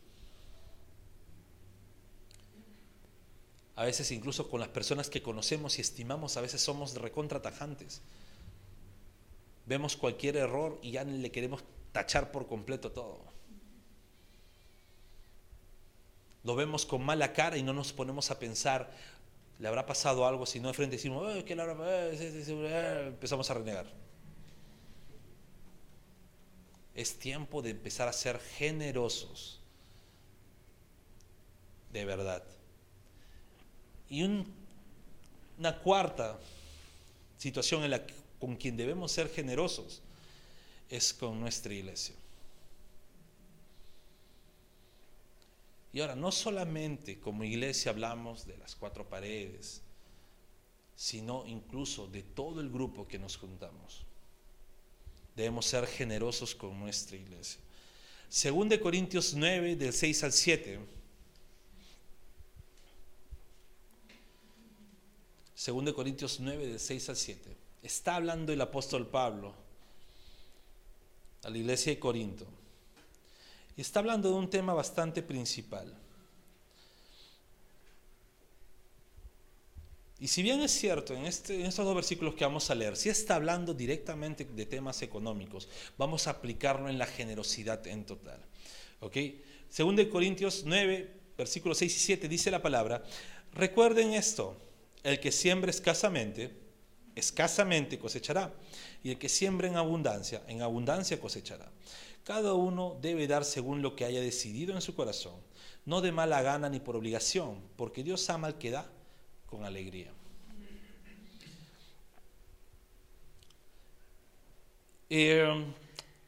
S2: A veces incluso con las personas que conocemos y estimamos, a veces somos recontratajantes. Vemos cualquier error y ya le queremos tachar por completo todo. Lo vemos con mala cara y no nos ponemos a pensar, ¿le habrá pasado algo? Si no de frente decimos, ¿qué le habrá Empezamos a renegar. Es tiempo de empezar a ser generosos. De verdad. Y una cuarta situación en la con quien debemos ser generosos es con nuestra iglesia. Y ahora, no solamente como iglesia hablamos de las cuatro paredes, sino incluso de todo el grupo que nos juntamos. Debemos ser generosos con nuestra iglesia. Según de Corintios 9, del 6 al 7. Según de Corintios 9, del 6 al 7. Está hablando el apóstol Pablo a la iglesia de Corinto. Y está hablando de un tema bastante principal. Y si bien es cierto, en, este, en estos dos versículos que vamos a leer, si está hablando directamente de temas económicos, vamos a aplicarlo en la generosidad en total. ¿Ok? Según de Corintios 9, versículos 6 y 7, dice la palabra, recuerden esto, el que siembra escasamente, escasamente cosechará, y el que siembra en abundancia, en abundancia cosechará. Cada uno debe dar según lo que haya decidido en su corazón, no de mala gana ni por obligación, porque Dios ama al que da con alegría. Eh,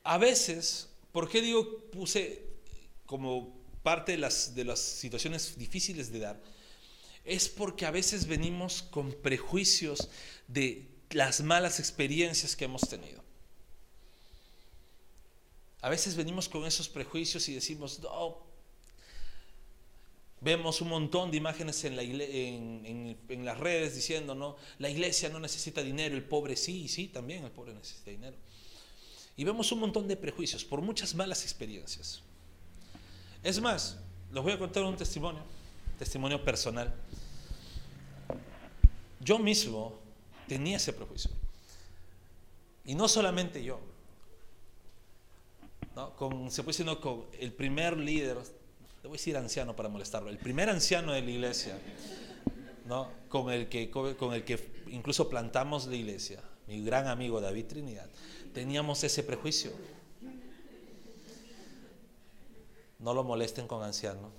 S2: a veces, ¿por qué digo puse como parte de las, de las situaciones difíciles de dar? Es porque a veces venimos con prejuicios de las malas experiencias que hemos tenido. A veces venimos con esos prejuicios y decimos, no, vemos un montón de imágenes en, la en, en, las redes diciendo, no, la iglesia no necesita dinero, el pobre sí, sí, también el pobre necesita dinero. Y vemos un montón de prejuicios por muchas malas experiencias. Es más, les voy a contar un testimonio, testimonio personal. Yo mismo tenía ese prejuicio. Y no solamente yo. Con, se puede decir, con el primer líder, le voy a decir anciano para molestarlo, el primer anciano de la iglesia, ¿no? con, el que, con el que incluso plantamos la iglesia, mi gran amigo David Trinidad, teníamos ese prejuicio. No lo molesten con anciano.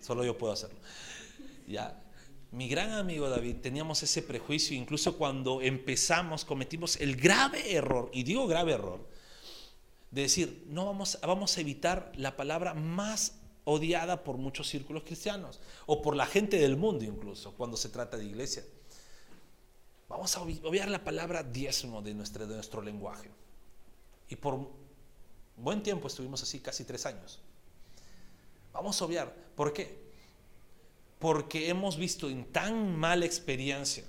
S2: Solo yo puedo hacerlo. Ya. Mi gran amigo David, teníamos ese prejuicio, incluso cuando empezamos, cometimos el grave error, y digo grave error, de decir, no vamos, vamos a evitar la palabra más odiada por muchos círculos cristianos, o por la gente del mundo incluso, cuando se trata de iglesia. Vamos a obviar la palabra diezmo de nuestro, de nuestro lenguaje. Y por buen tiempo estuvimos así, casi tres años. Vamos a obviar. ¿Por qué? Porque hemos visto en tan mala experiencia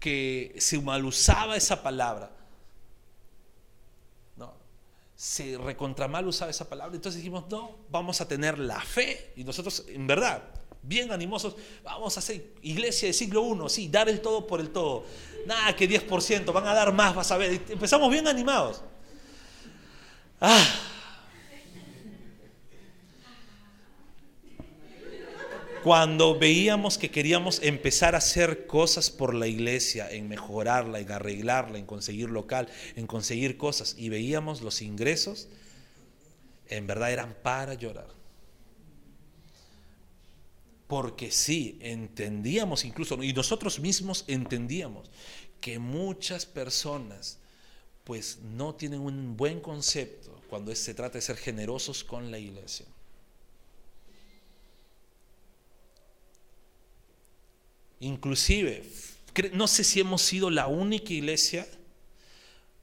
S2: que se mal usaba esa palabra. Se recontra mal usaba esa palabra. Entonces dijimos, no, vamos a tener la fe. Y nosotros, en verdad, bien animosos, vamos a hacer iglesia del siglo I, sí, dar el todo por el todo. Nada que 10%, van a dar más, vas a ver. Empezamos bien animados. Ah. Cuando veíamos que queríamos empezar a hacer cosas por la iglesia, en mejorarla, en arreglarla, en conseguir local, en conseguir cosas, y veíamos los ingresos, en verdad eran para llorar. Porque sí, entendíamos incluso, y nosotros mismos entendíamos, que muchas personas pues no tienen un buen concepto cuando se trata de ser generosos con la iglesia. Inclusive, no sé si hemos sido la única iglesia,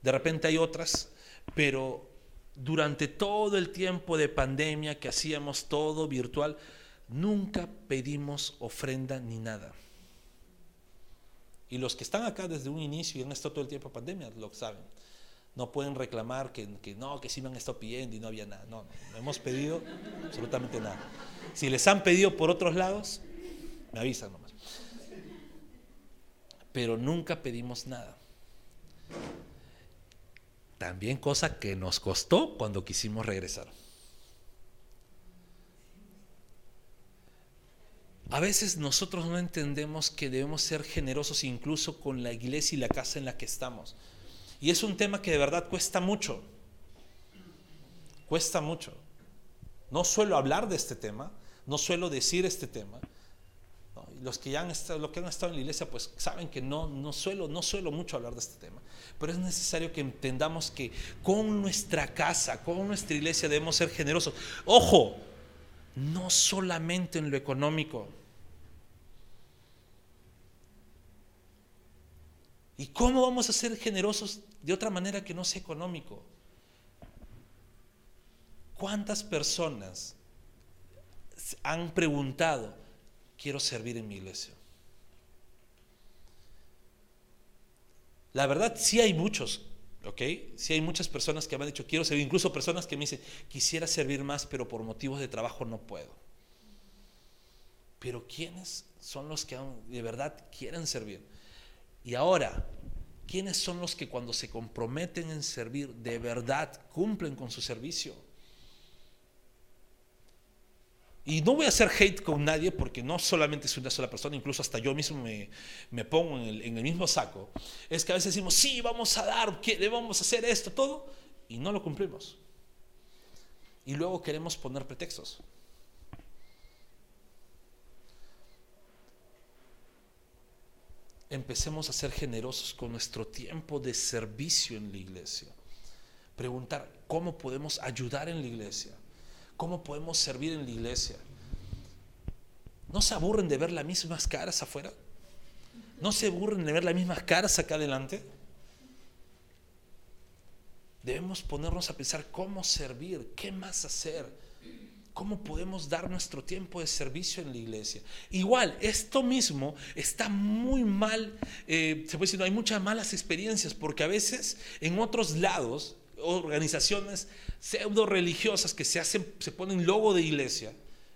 S2: de repente hay otras, pero durante todo el tiempo de pandemia que hacíamos todo virtual, nunca pedimos ofrenda ni nada. Y los que están acá desde un inicio y han estado todo el tiempo de pandemia lo saben. No pueden reclamar que, no, que sí me han estado pidiendo y no había nada. No, no, hemos pedido absolutamente nada. Si les han pedido por otros lados, me avisan nomás. Pero nunca pedimos nada. También cosa que nos costó cuando quisimos regresar. A veces nosotros no entendemos que debemos ser generosos incluso con la iglesia y la casa en la que estamos. Y es un tema que de verdad cuesta mucho. Cuesta mucho. No suelo hablar de este tema, no suelo decir este tema. Los que ya han estado, que han estado en la iglesia, pues saben que no, no, suelo, no suelo mucho hablar de este tema. Pero es necesario que entendamos que con nuestra casa, con nuestra iglesia debemos ser generosos. Ojo, no solamente en lo económico. ¿Y cómo vamos a ser generosos de otra manera que no sea económico? ¿Cuántas personas han preguntado, quiero servir en mi iglesia? La verdad, sí hay muchos, ¿ok? Sí hay muchas personas que me han dicho, quiero servir, incluso personas que me dicen, quisiera servir más, pero por motivos de trabajo no puedo. Pero ¿quiénes son los que de verdad quieren servir? Y ahora, ¿quiénes son los que cuando se comprometen en servir de verdad cumplen con su servicio? Y no voy a hacer hate con nadie porque no solamente es una sola persona, incluso hasta yo mismo me, pongo en el, mismo saco. Es que a veces decimos, sí, vamos a dar, debemos hacer esto, todo, y no lo cumplimos. Y luego queremos poner pretextos. empecemos a ser generosos con nuestro tiempo de servicio en la iglesia. Preguntar cómo podemos ayudar en la iglesia, cómo podemos servir en la iglesia. ¿No se aburren de ver las mismas caras afuera? ¿No se aburren de ver las mismas caras acá adelante? Debemos ponernos a pensar cómo servir, qué más hacer, cómo podemos dar nuestro tiempo de servicio en la iglesia. Igual, esto mismo está muy mal, eh, se puede decir, hay muchas malas experiencias porque a veces en otros lados, organizaciones pseudo religiosas que se hacen, se ponen logo de iglesia,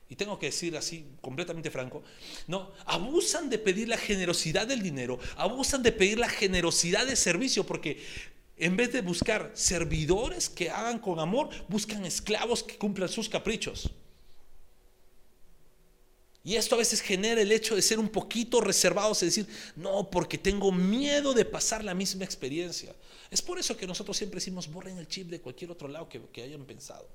S2: y tengo que decir así completamente franco, no, abusan de pedir la generosidad del dinero, abusan de pedir la generosidad de servicio, porque en vez de buscar servidores que hagan con amor, buscan esclavos que cumplan sus caprichos. Y esto a veces genera el hecho de ser un poquito reservados, es decir, no, porque tengo miedo de pasar la misma experiencia. Es por eso que nosotros siempre decimos, borren el chip de cualquier otro lado que, que hayan pensado.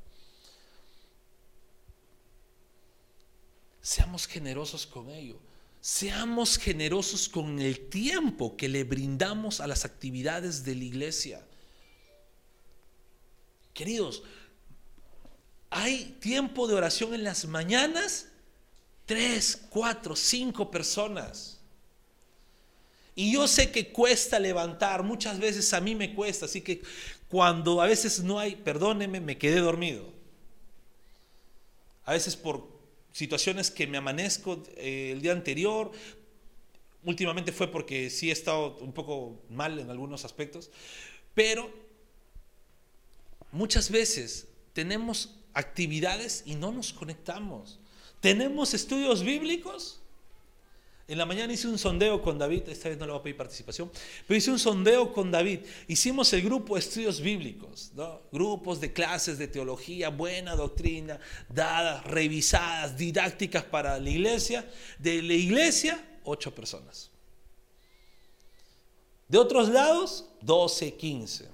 S2: Seamos generosos con ello. Seamos generosos con el tiempo que le brindamos a las actividades de la iglesia. Queridos, hay tiempo de oración en las mañanas, tres, cuatro, cinco personas. Y yo sé que cuesta levantar, muchas veces a mí me cuesta, así que cuando a veces no hay, perdóneme, me quedé dormido. A veces por situaciones que me amanezco eh, el día anterior. Últimamente fue porque sí he estado un poco mal en algunos aspectos, pero muchas veces tenemos actividades y no nos conectamos. Tenemos estudios bíblicos en la mañana hice un sondeo con David, esta vez no le voy a pedir participación, pero hice un sondeo con David. Hicimos el grupo de estudios bíblicos, grupos de clases de teología, buena doctrina, dadas, revisadas, didácticas para la iglesia. De la iglesia, ocho personas. De otros lados, 12, 15.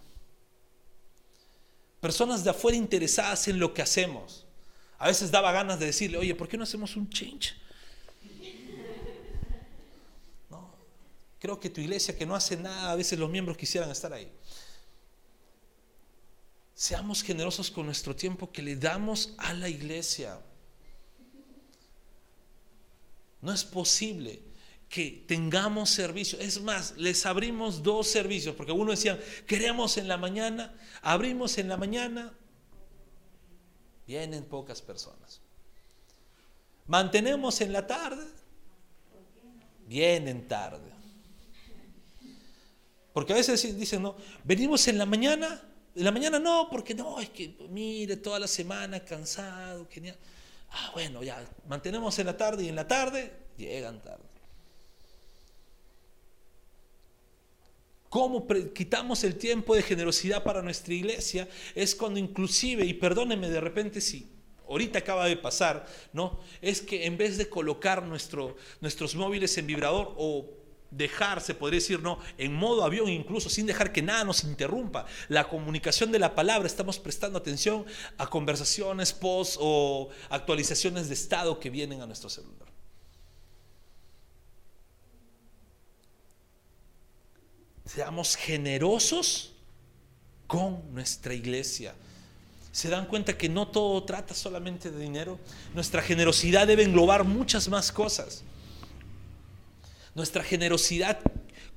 S2: Personas de afuera interesadas en lo que hacemos. A veces daba ganas de decirle, oye, ¿por qué no hacemos un change? Creo que tu iglesia que no hace nada, a veces los miembros quisieran estar ahí. Seamos generosos con nuestro tiempo que le damos a la iglesia. No es posible que tengamos servicio. Es más, les abrimos dos servicios, porque uno decía, queremos en la mañana, abrimos en la mañana, vienen pocas personas. Mantenemos en la tarde, vienen tarde. Porque a veces dicen, no, venimos en la mañana, en la mañana no, porque no, es que mire, toda la semana cansado, genial. Ah, bueno, ya, mantenemos en la tarde y en la tarde llegan tarde. ¿Cómo quitamos el tiempo de generosidad para nuestra iglesia? Es cuando inclusive, y perdónenme de repente si ahorita acaba de pasar, ¿no? Es que en vez de colocar nuestro, nuestros móviles en vibrador o dejar, se podría decir, no, en modo avión incluso, sin dejar que nada nos interrumpa. La comunicación de la palabra, estamos prestando atención a conversaciones, posts o actualizaciones de estado que vienen a nuestro celular. Seamos generosos con nuestra iglesia. Se dan cuenta que no todo trata solamente de dinero. Nuestra generosidad debe englobar muchas más cosas nuestra generosidad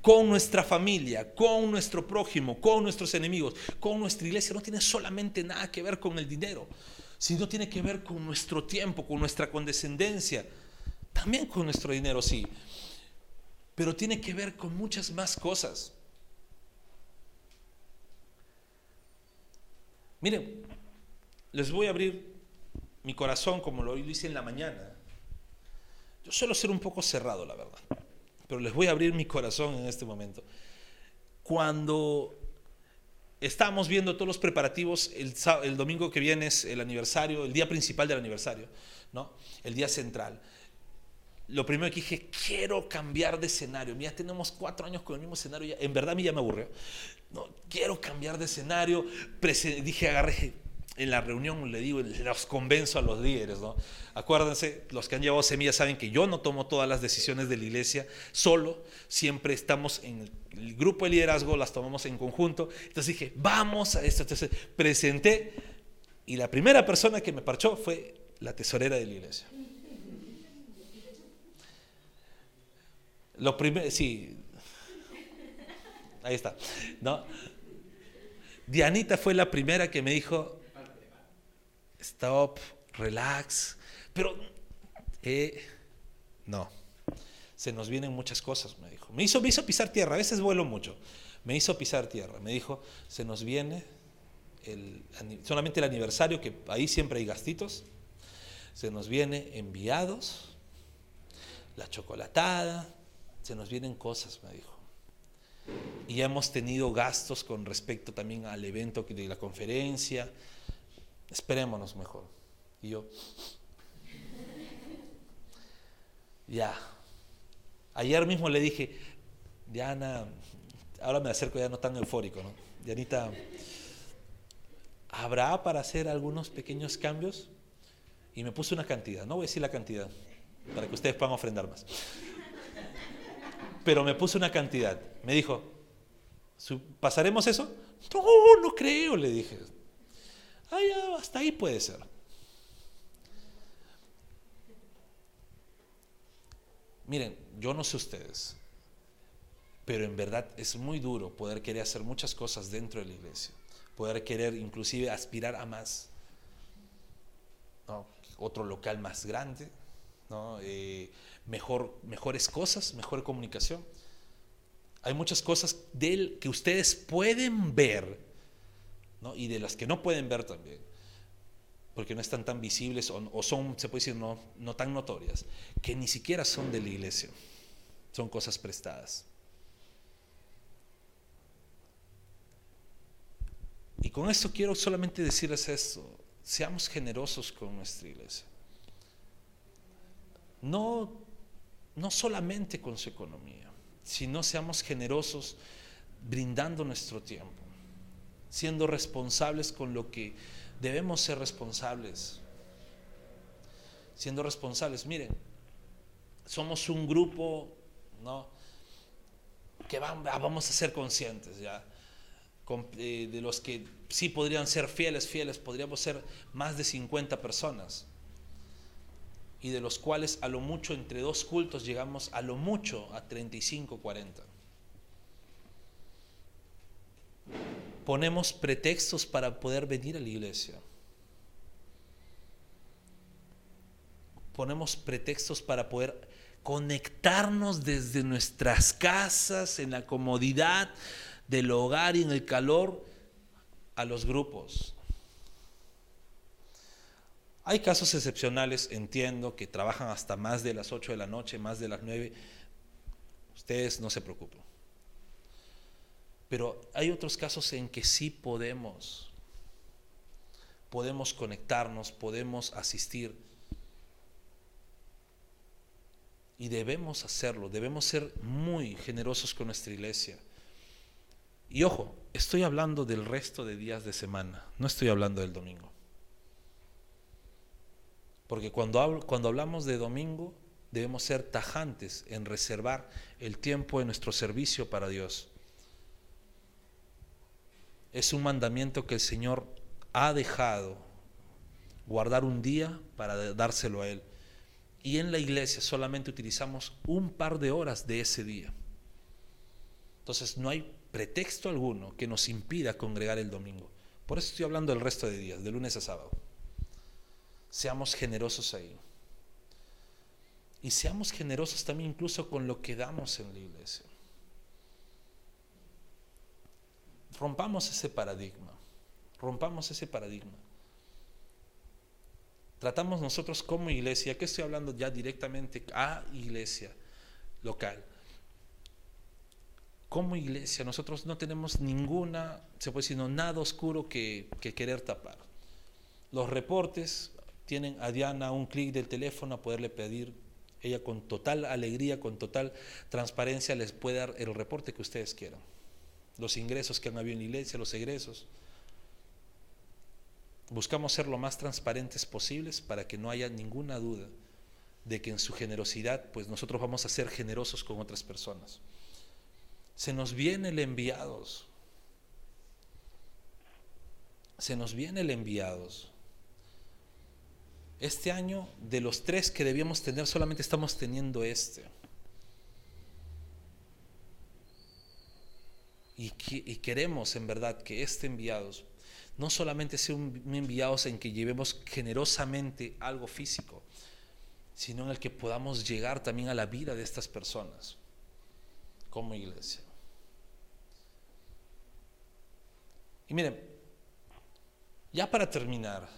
S2: con nuestra familia, con nuestro prójimo, con nuestros enemigos, con nuestra iglesia, no tiene solamente nada que ver con el dinero, sino tiene que ver con nuestro tiempo, con nuestra condescendencia, también con nuestro dinero, sí, pero tiene que ver con muchas más cosas. Miren, les voy a abrir mi corazón como lo hice en la mañana. Yo suelo ser un poco cerrado, la verdad pero les voy a abrir mi corazón en este momento. Cuando estamos viendo todos los preparativos, el, domingo que viene es el aniversario, el día principal del aniversario, ¿no? el día central. Lo primero que dije, quiero cambiar de escenario. Mira, tenemos cuatro años con el mismo escenario. en verdad a mí ya me aburrió. No, quiero cambiar de escenario. dije, agarré, en la reunión le digo, los convenzo a los líderes, ¿no? Acuérdense, los que han llevado semillas saben que yo no tomo todas las decisiones de la iglesia solo, siempre estamos en el grupo de liderazgo, las tomamos en conjunto. Entonces dije, vamos a esto. Entonces presenté y la primera persona que me parchó fue la tesorera de la iglesia. Lo primero, sí. Ahí está. ¿no? Dianita fue la primera que me dijo, stop, relax. Pero, no, se nos vienen muchas cosas, me dijo. Me hizo, pisar tierra, a veces vuelo mucho. Me hizo pisar tierra. Me dijo, se nos viene solamente el aniversario, que ahí siempre hay gastitos. Se nos viene enviados, la chocolatada, se nos vienen cosas, me dijo. Y hemos tenido gastos con respecto también al evento de la conferencia. Esperémonos mejor. Y yo, ya. Ayer mismo le dije, Diana, ahora me acerco ya no tan eufórico, ¿no? Dianita, ¿habrá para hacer algunos pequeños cambios? Y me puse una cantidad, no voy a decir la cantidad, para que ustedes puedan ofrendar más. Pero me puse una cantidad. Me dijo, ¿pasaremos eso? No, no creo, le dije. Ah, hasta ahí puede ser. Miren, yo no sé ustedes, pero en verdad es muy duro poder querer hacer muchas cosas dentro de la iglesia, poder querer inclusive aspirar a más. Otro local más grande, eh, mejor, mejores cosas, mejor comunicación. Hay muchas cosas de él que ustedes pueden ver y de las que no pueden ver también porque no están tan visibles o, son, se puede decir, no, no tan notorias, que ni siquiera son de la iglesia, son cosas prestadas. Y con esto quiero solamente decirles esto, seamos generosos con nuestra iglesia. No, no solamente con su economía, sino seamos generosos brindando nuestro tiempo, siendo responsables con lo que debemos ser responsables. Siendo responsables, miren, somos un grupo, ¿no? Que vamos a ser conscientes ya. Eh, de los que sí podrían ser fieles, fieles, podríamos ser más de 50 personas. Y de los cuales a lo mucho entre dos cultos llegamos a lo mucho a 35, 40. Ponemos pretextos para poder venir a la iglesia. Ponemos pretextos para poder conectarnos desde nuestras casas, en la comodidad del hogar y en el calor, a los grupos. Hay casos excepcionales, entiendo, que trabajan hasta más de las 8 de la noche, más de las 9. Ustedes no se preocupen. Pero hay otros casos en que sí podemos, podemos conectarnos, podemos asistir. Y debemos hacerlo, debemos ser muy generosos con nuestra iglesia. Y ojo, estoy hablando del resto de días de semana, no estoy hablando del domingo. Porque cuando, cuando hablamos de domingo, debemos ser tajantes en reservar el tiempo de nuestro servicio para Dios es un mandamiento que el Señor ha dejado guardar un día para dárselo a Él. Y en la iglesia solamente utilizamos un par de horas de ese día. Entonces no hay pretexto alguno que nos impida congregar el domingo. Por eso estoy hablando del resto de días, de lunes a sábado. Seamos generosos ahí. Y seamos generosos también incluso con lo que damos en la iglesia. Rompamos ese paradigma, rompamos ese paradigma. Tratamos nosotros como iglesia, que estoy hablando ya directamente a iglesia local. Como iglesia, nosotros no tenemos ninguna, se puede decir, nada oscuro que, que querer tapar. Los reportes tienen a Diana un clic del teléfono a poderle pedir. Ella con total alegría, con total transparencia les puede dar el reporte que ustedes quieran los ingresos que han habido en la iglesia, los egresos. Buscamos ser lo más transparentes posibles para que no haya ninguna duda de que en su generosidad, pues nosotros vamos a ser generosos con otras personas. Se nos viene el enviados. Se nos viene el enviados. Este año, de los tres que debíamos tener, solamente estamos teniendo este. Y, queremos en verdad que este enviados no solamente sea un, enviados en que llevemos generosamente algo físico, sino en el que podamos llegar también a la vida de estas personas como iglesia. Y miren, ya para terminar,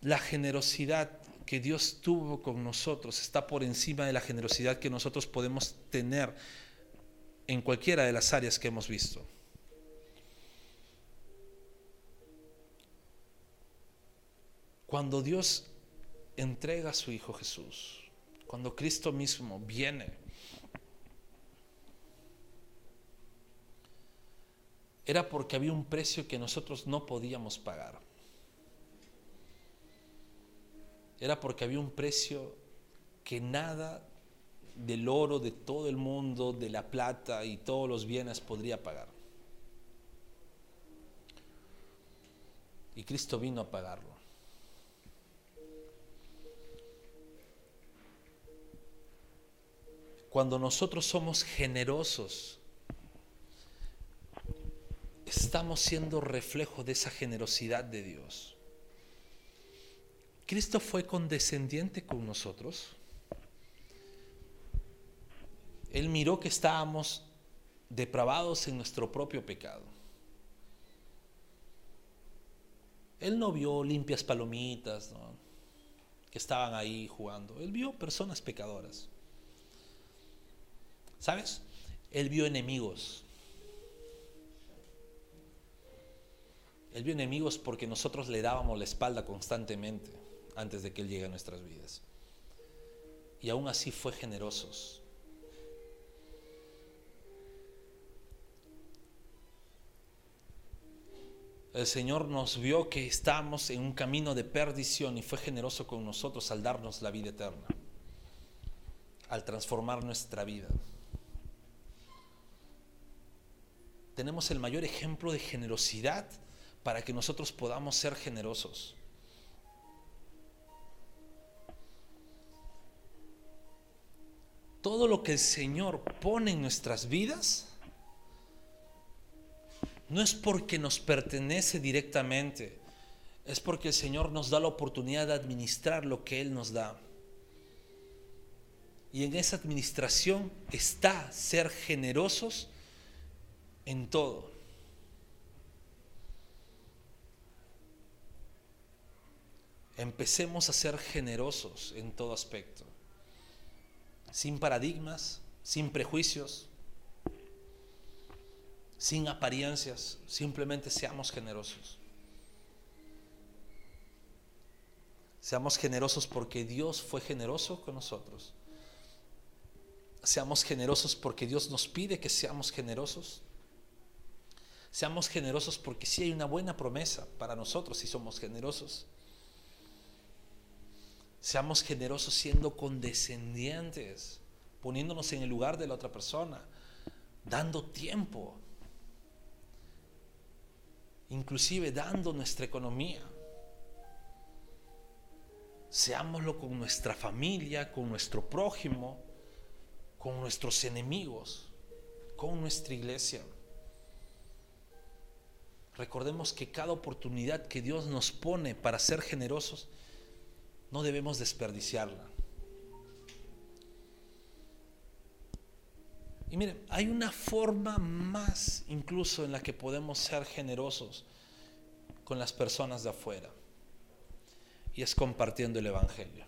S2: la generosidad que Dios tuvo con nosotros está por encima de la generosidad que nosotros podemos tener en cualquiera de las áreas que hemos visto. Cuando Dios entrega a su Hijo Jesús, cuando Cristo mismo viene, era porque había un precio que nosotros no podíamos pagar. Era porque había un precio que nada del oro de todo el mundo, de la plata y todos los bienes podría pagar. Y Cristo vino a pagarlo. Cuando nosotros somos generosos, estamos siendo reflejo de esa generosidad de Dios. Cristo fue condescendiente con nosotros. Él miró que estábamos depravados en nuestro propio pecado. Él no vio limpias palomitas que estaban ahí jugando. Él vio personas pecadoras. ¿Sabes? Él vio enemigos. Él vio enemigos porque nosotros le dábamos la espalda constantemente antes de que Él llegue a nuestras vidas. Y aún así fue generosos. El Señor nos vio que estábamos en un camino de perdición y fue generoso con nosotros al darnos la vida eterna, al transformar nuestra vida. Tenemos el mayor ejemplo de generosidad para que nosotros podamos ser generosos. Todo lo que el Señor pone en nuestras vidas no es porque nos pertenece directamente, es porque el Señor nos da la oportunidad de administrar lo que Él nos da. Y en esa administración está ser generosos en todo. Empecemos a ser generosos en todo aspecto sin paradigmas, sin prejuicios, sin apariencias, simplemente seamos generosos. Seamos generosos porque Dios fue generoso con nosotros. Seamos generosos porque Dios nos pide que seamos generosos. Seamos generosos porque sí hay una buena promesa para nosotros si somos generosos. Seamos generosos siendo condescendientes, poniéndonos en el lugar de la otra persona, dando tiempo, inclusive dando nuestra economía. Seámoslo con nuestra familia, con nuestro prójimo, con nuestros enemigos, con nuestra iglesia. Recordemos que cada oportunidad que Dios nos pone para ser generosos no debemos desperdiciarla. Y miren, hay una forma más incluso en la que podemos ser generosos con las personas de afuera. Y es compartiendo el Evangelio.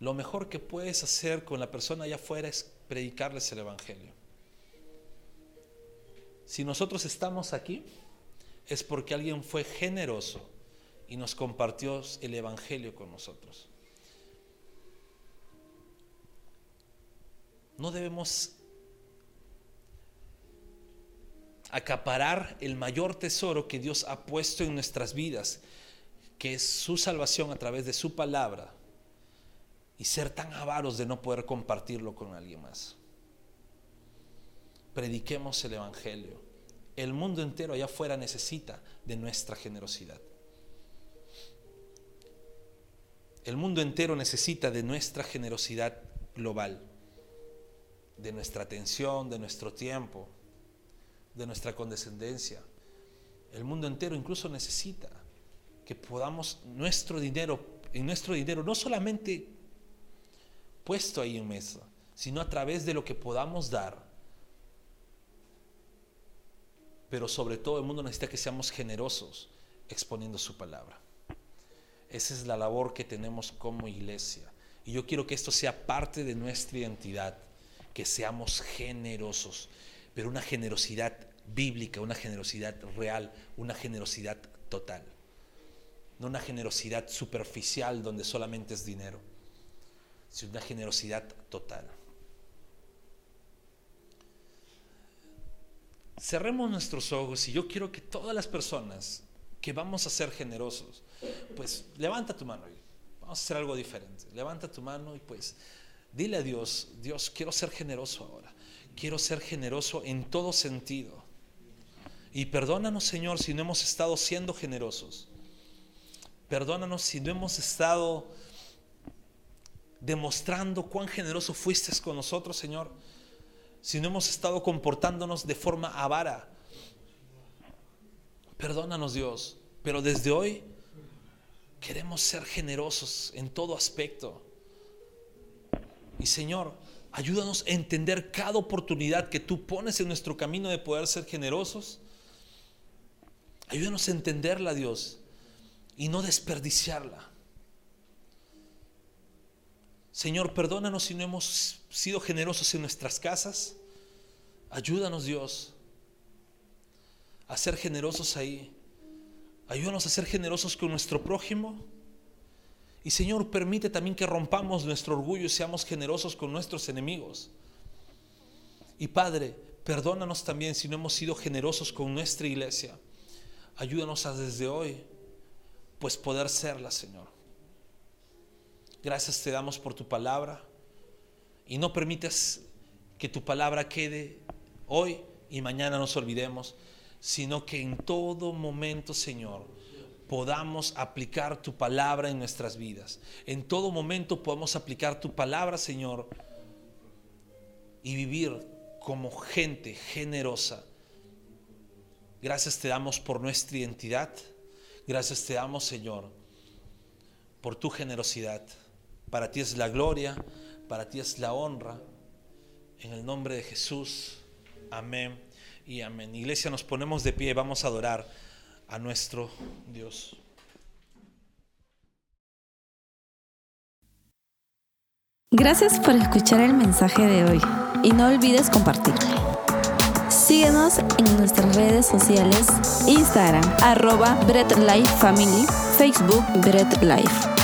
S2: Lo mejor que puedes hacer con la persona allá afuera es predicarles el Evangelio. Si nosotros estamos aquí, es porque alguien fue generoso y nos compartió el Evangelio con nosotros. No debemos acaparar el mayor tesoro que Dios ha puesto en nuestras vidas, que es su salvación a través de su palabra, y ser tan avaros de no poder compartirlo con alguien más. Prediquemos el Evangelio. El mundo entero allá afuera necesita de nuestra generosidad. El mundo entero necesita de nuestra generosidad global, de nuestra atención, de nuestro tiempo, de nuestra condescendencia. El mundo entero incluso necesita que podamos nuestro dinero, en nuestro dinero, no solamente puesto ahí en mesa, sino a través de lo que podamos dar. Pero sobre todo el mundo necesita que seamos generosos exponiendo su palabra. Esa es la labor que tenemos como iglesia. Y yo quiero que esto sea parte de nuestra identidad, que seamos generosos, pero una generosidad bíblica, una generosidad real, una generosidad total. No una generosidad superficial donde solamente es dinero, sino una generosidad total. Cerremos nuestros ojos y yo quiero que todas las personas que vamos a ser generosos, pues levanta tu mano y vamos a hacer algo diferente. Levanta tu mano y pues dile a Dios, Dios, quiero ser generoso ahora. Quiero ser generoso en todo sentido. Y perdónanos, Señor, si no hemos estado siendo generosos. Perdónanos si no hemos estado demostrando cuán generoso fuiste con nosotros, Señor. Si no hemos estado comportándonos de forma avara Perdónanos Dios, pero desde hoy queremos ser generosos en todo aspecto. Y Señor, ayúdanos a entender cada oportunidad que tú pones en nuestro camino de poder ser generosos. Ayúdanos a entenderla, Dios, y no desperdiciarla. Señor, perdónanos si no hemos sido generosos en nuestras casas. Ayúdanos, Dios, a ser generosos ahí. Ayúdanos a ser generosos con nuestro prójimo. Y Señor, permite también que rompamos nuestro orgullo y seamos generosos con nuestros enemigos. Y Padre, perdónanos también si no hemos sido generosos con nuestra iglesia. Ayúdanos a desde hoy, pues poder serla, Señor. Gracias te damos por tu palabra. Y no permites que tu palabra quede hoy y mañana nos olvidemos, sino que en todo momento, Señor, podamos aplicar tu palabra en nuestras vidas. En todo momento podamos aplicar tu palabra, Señor, y vivir como gente generosa. Gracias te damos por nuestra identidad. Gracias te damos, Señor, por tu generosidad. Para ti es la gloria, para ti es la honra. En el nombre de Jesús. Amén y amén. Iglesia, nos ponemos de pie, vamos a adorar a nuestro Dios.
S1: Gracias por escuchar el mensaje de hoy y no olvides compartirlo. Síguenos en nuestras redes sociales, Instagram, arroba Bread Life Family, Facebook Bread Life.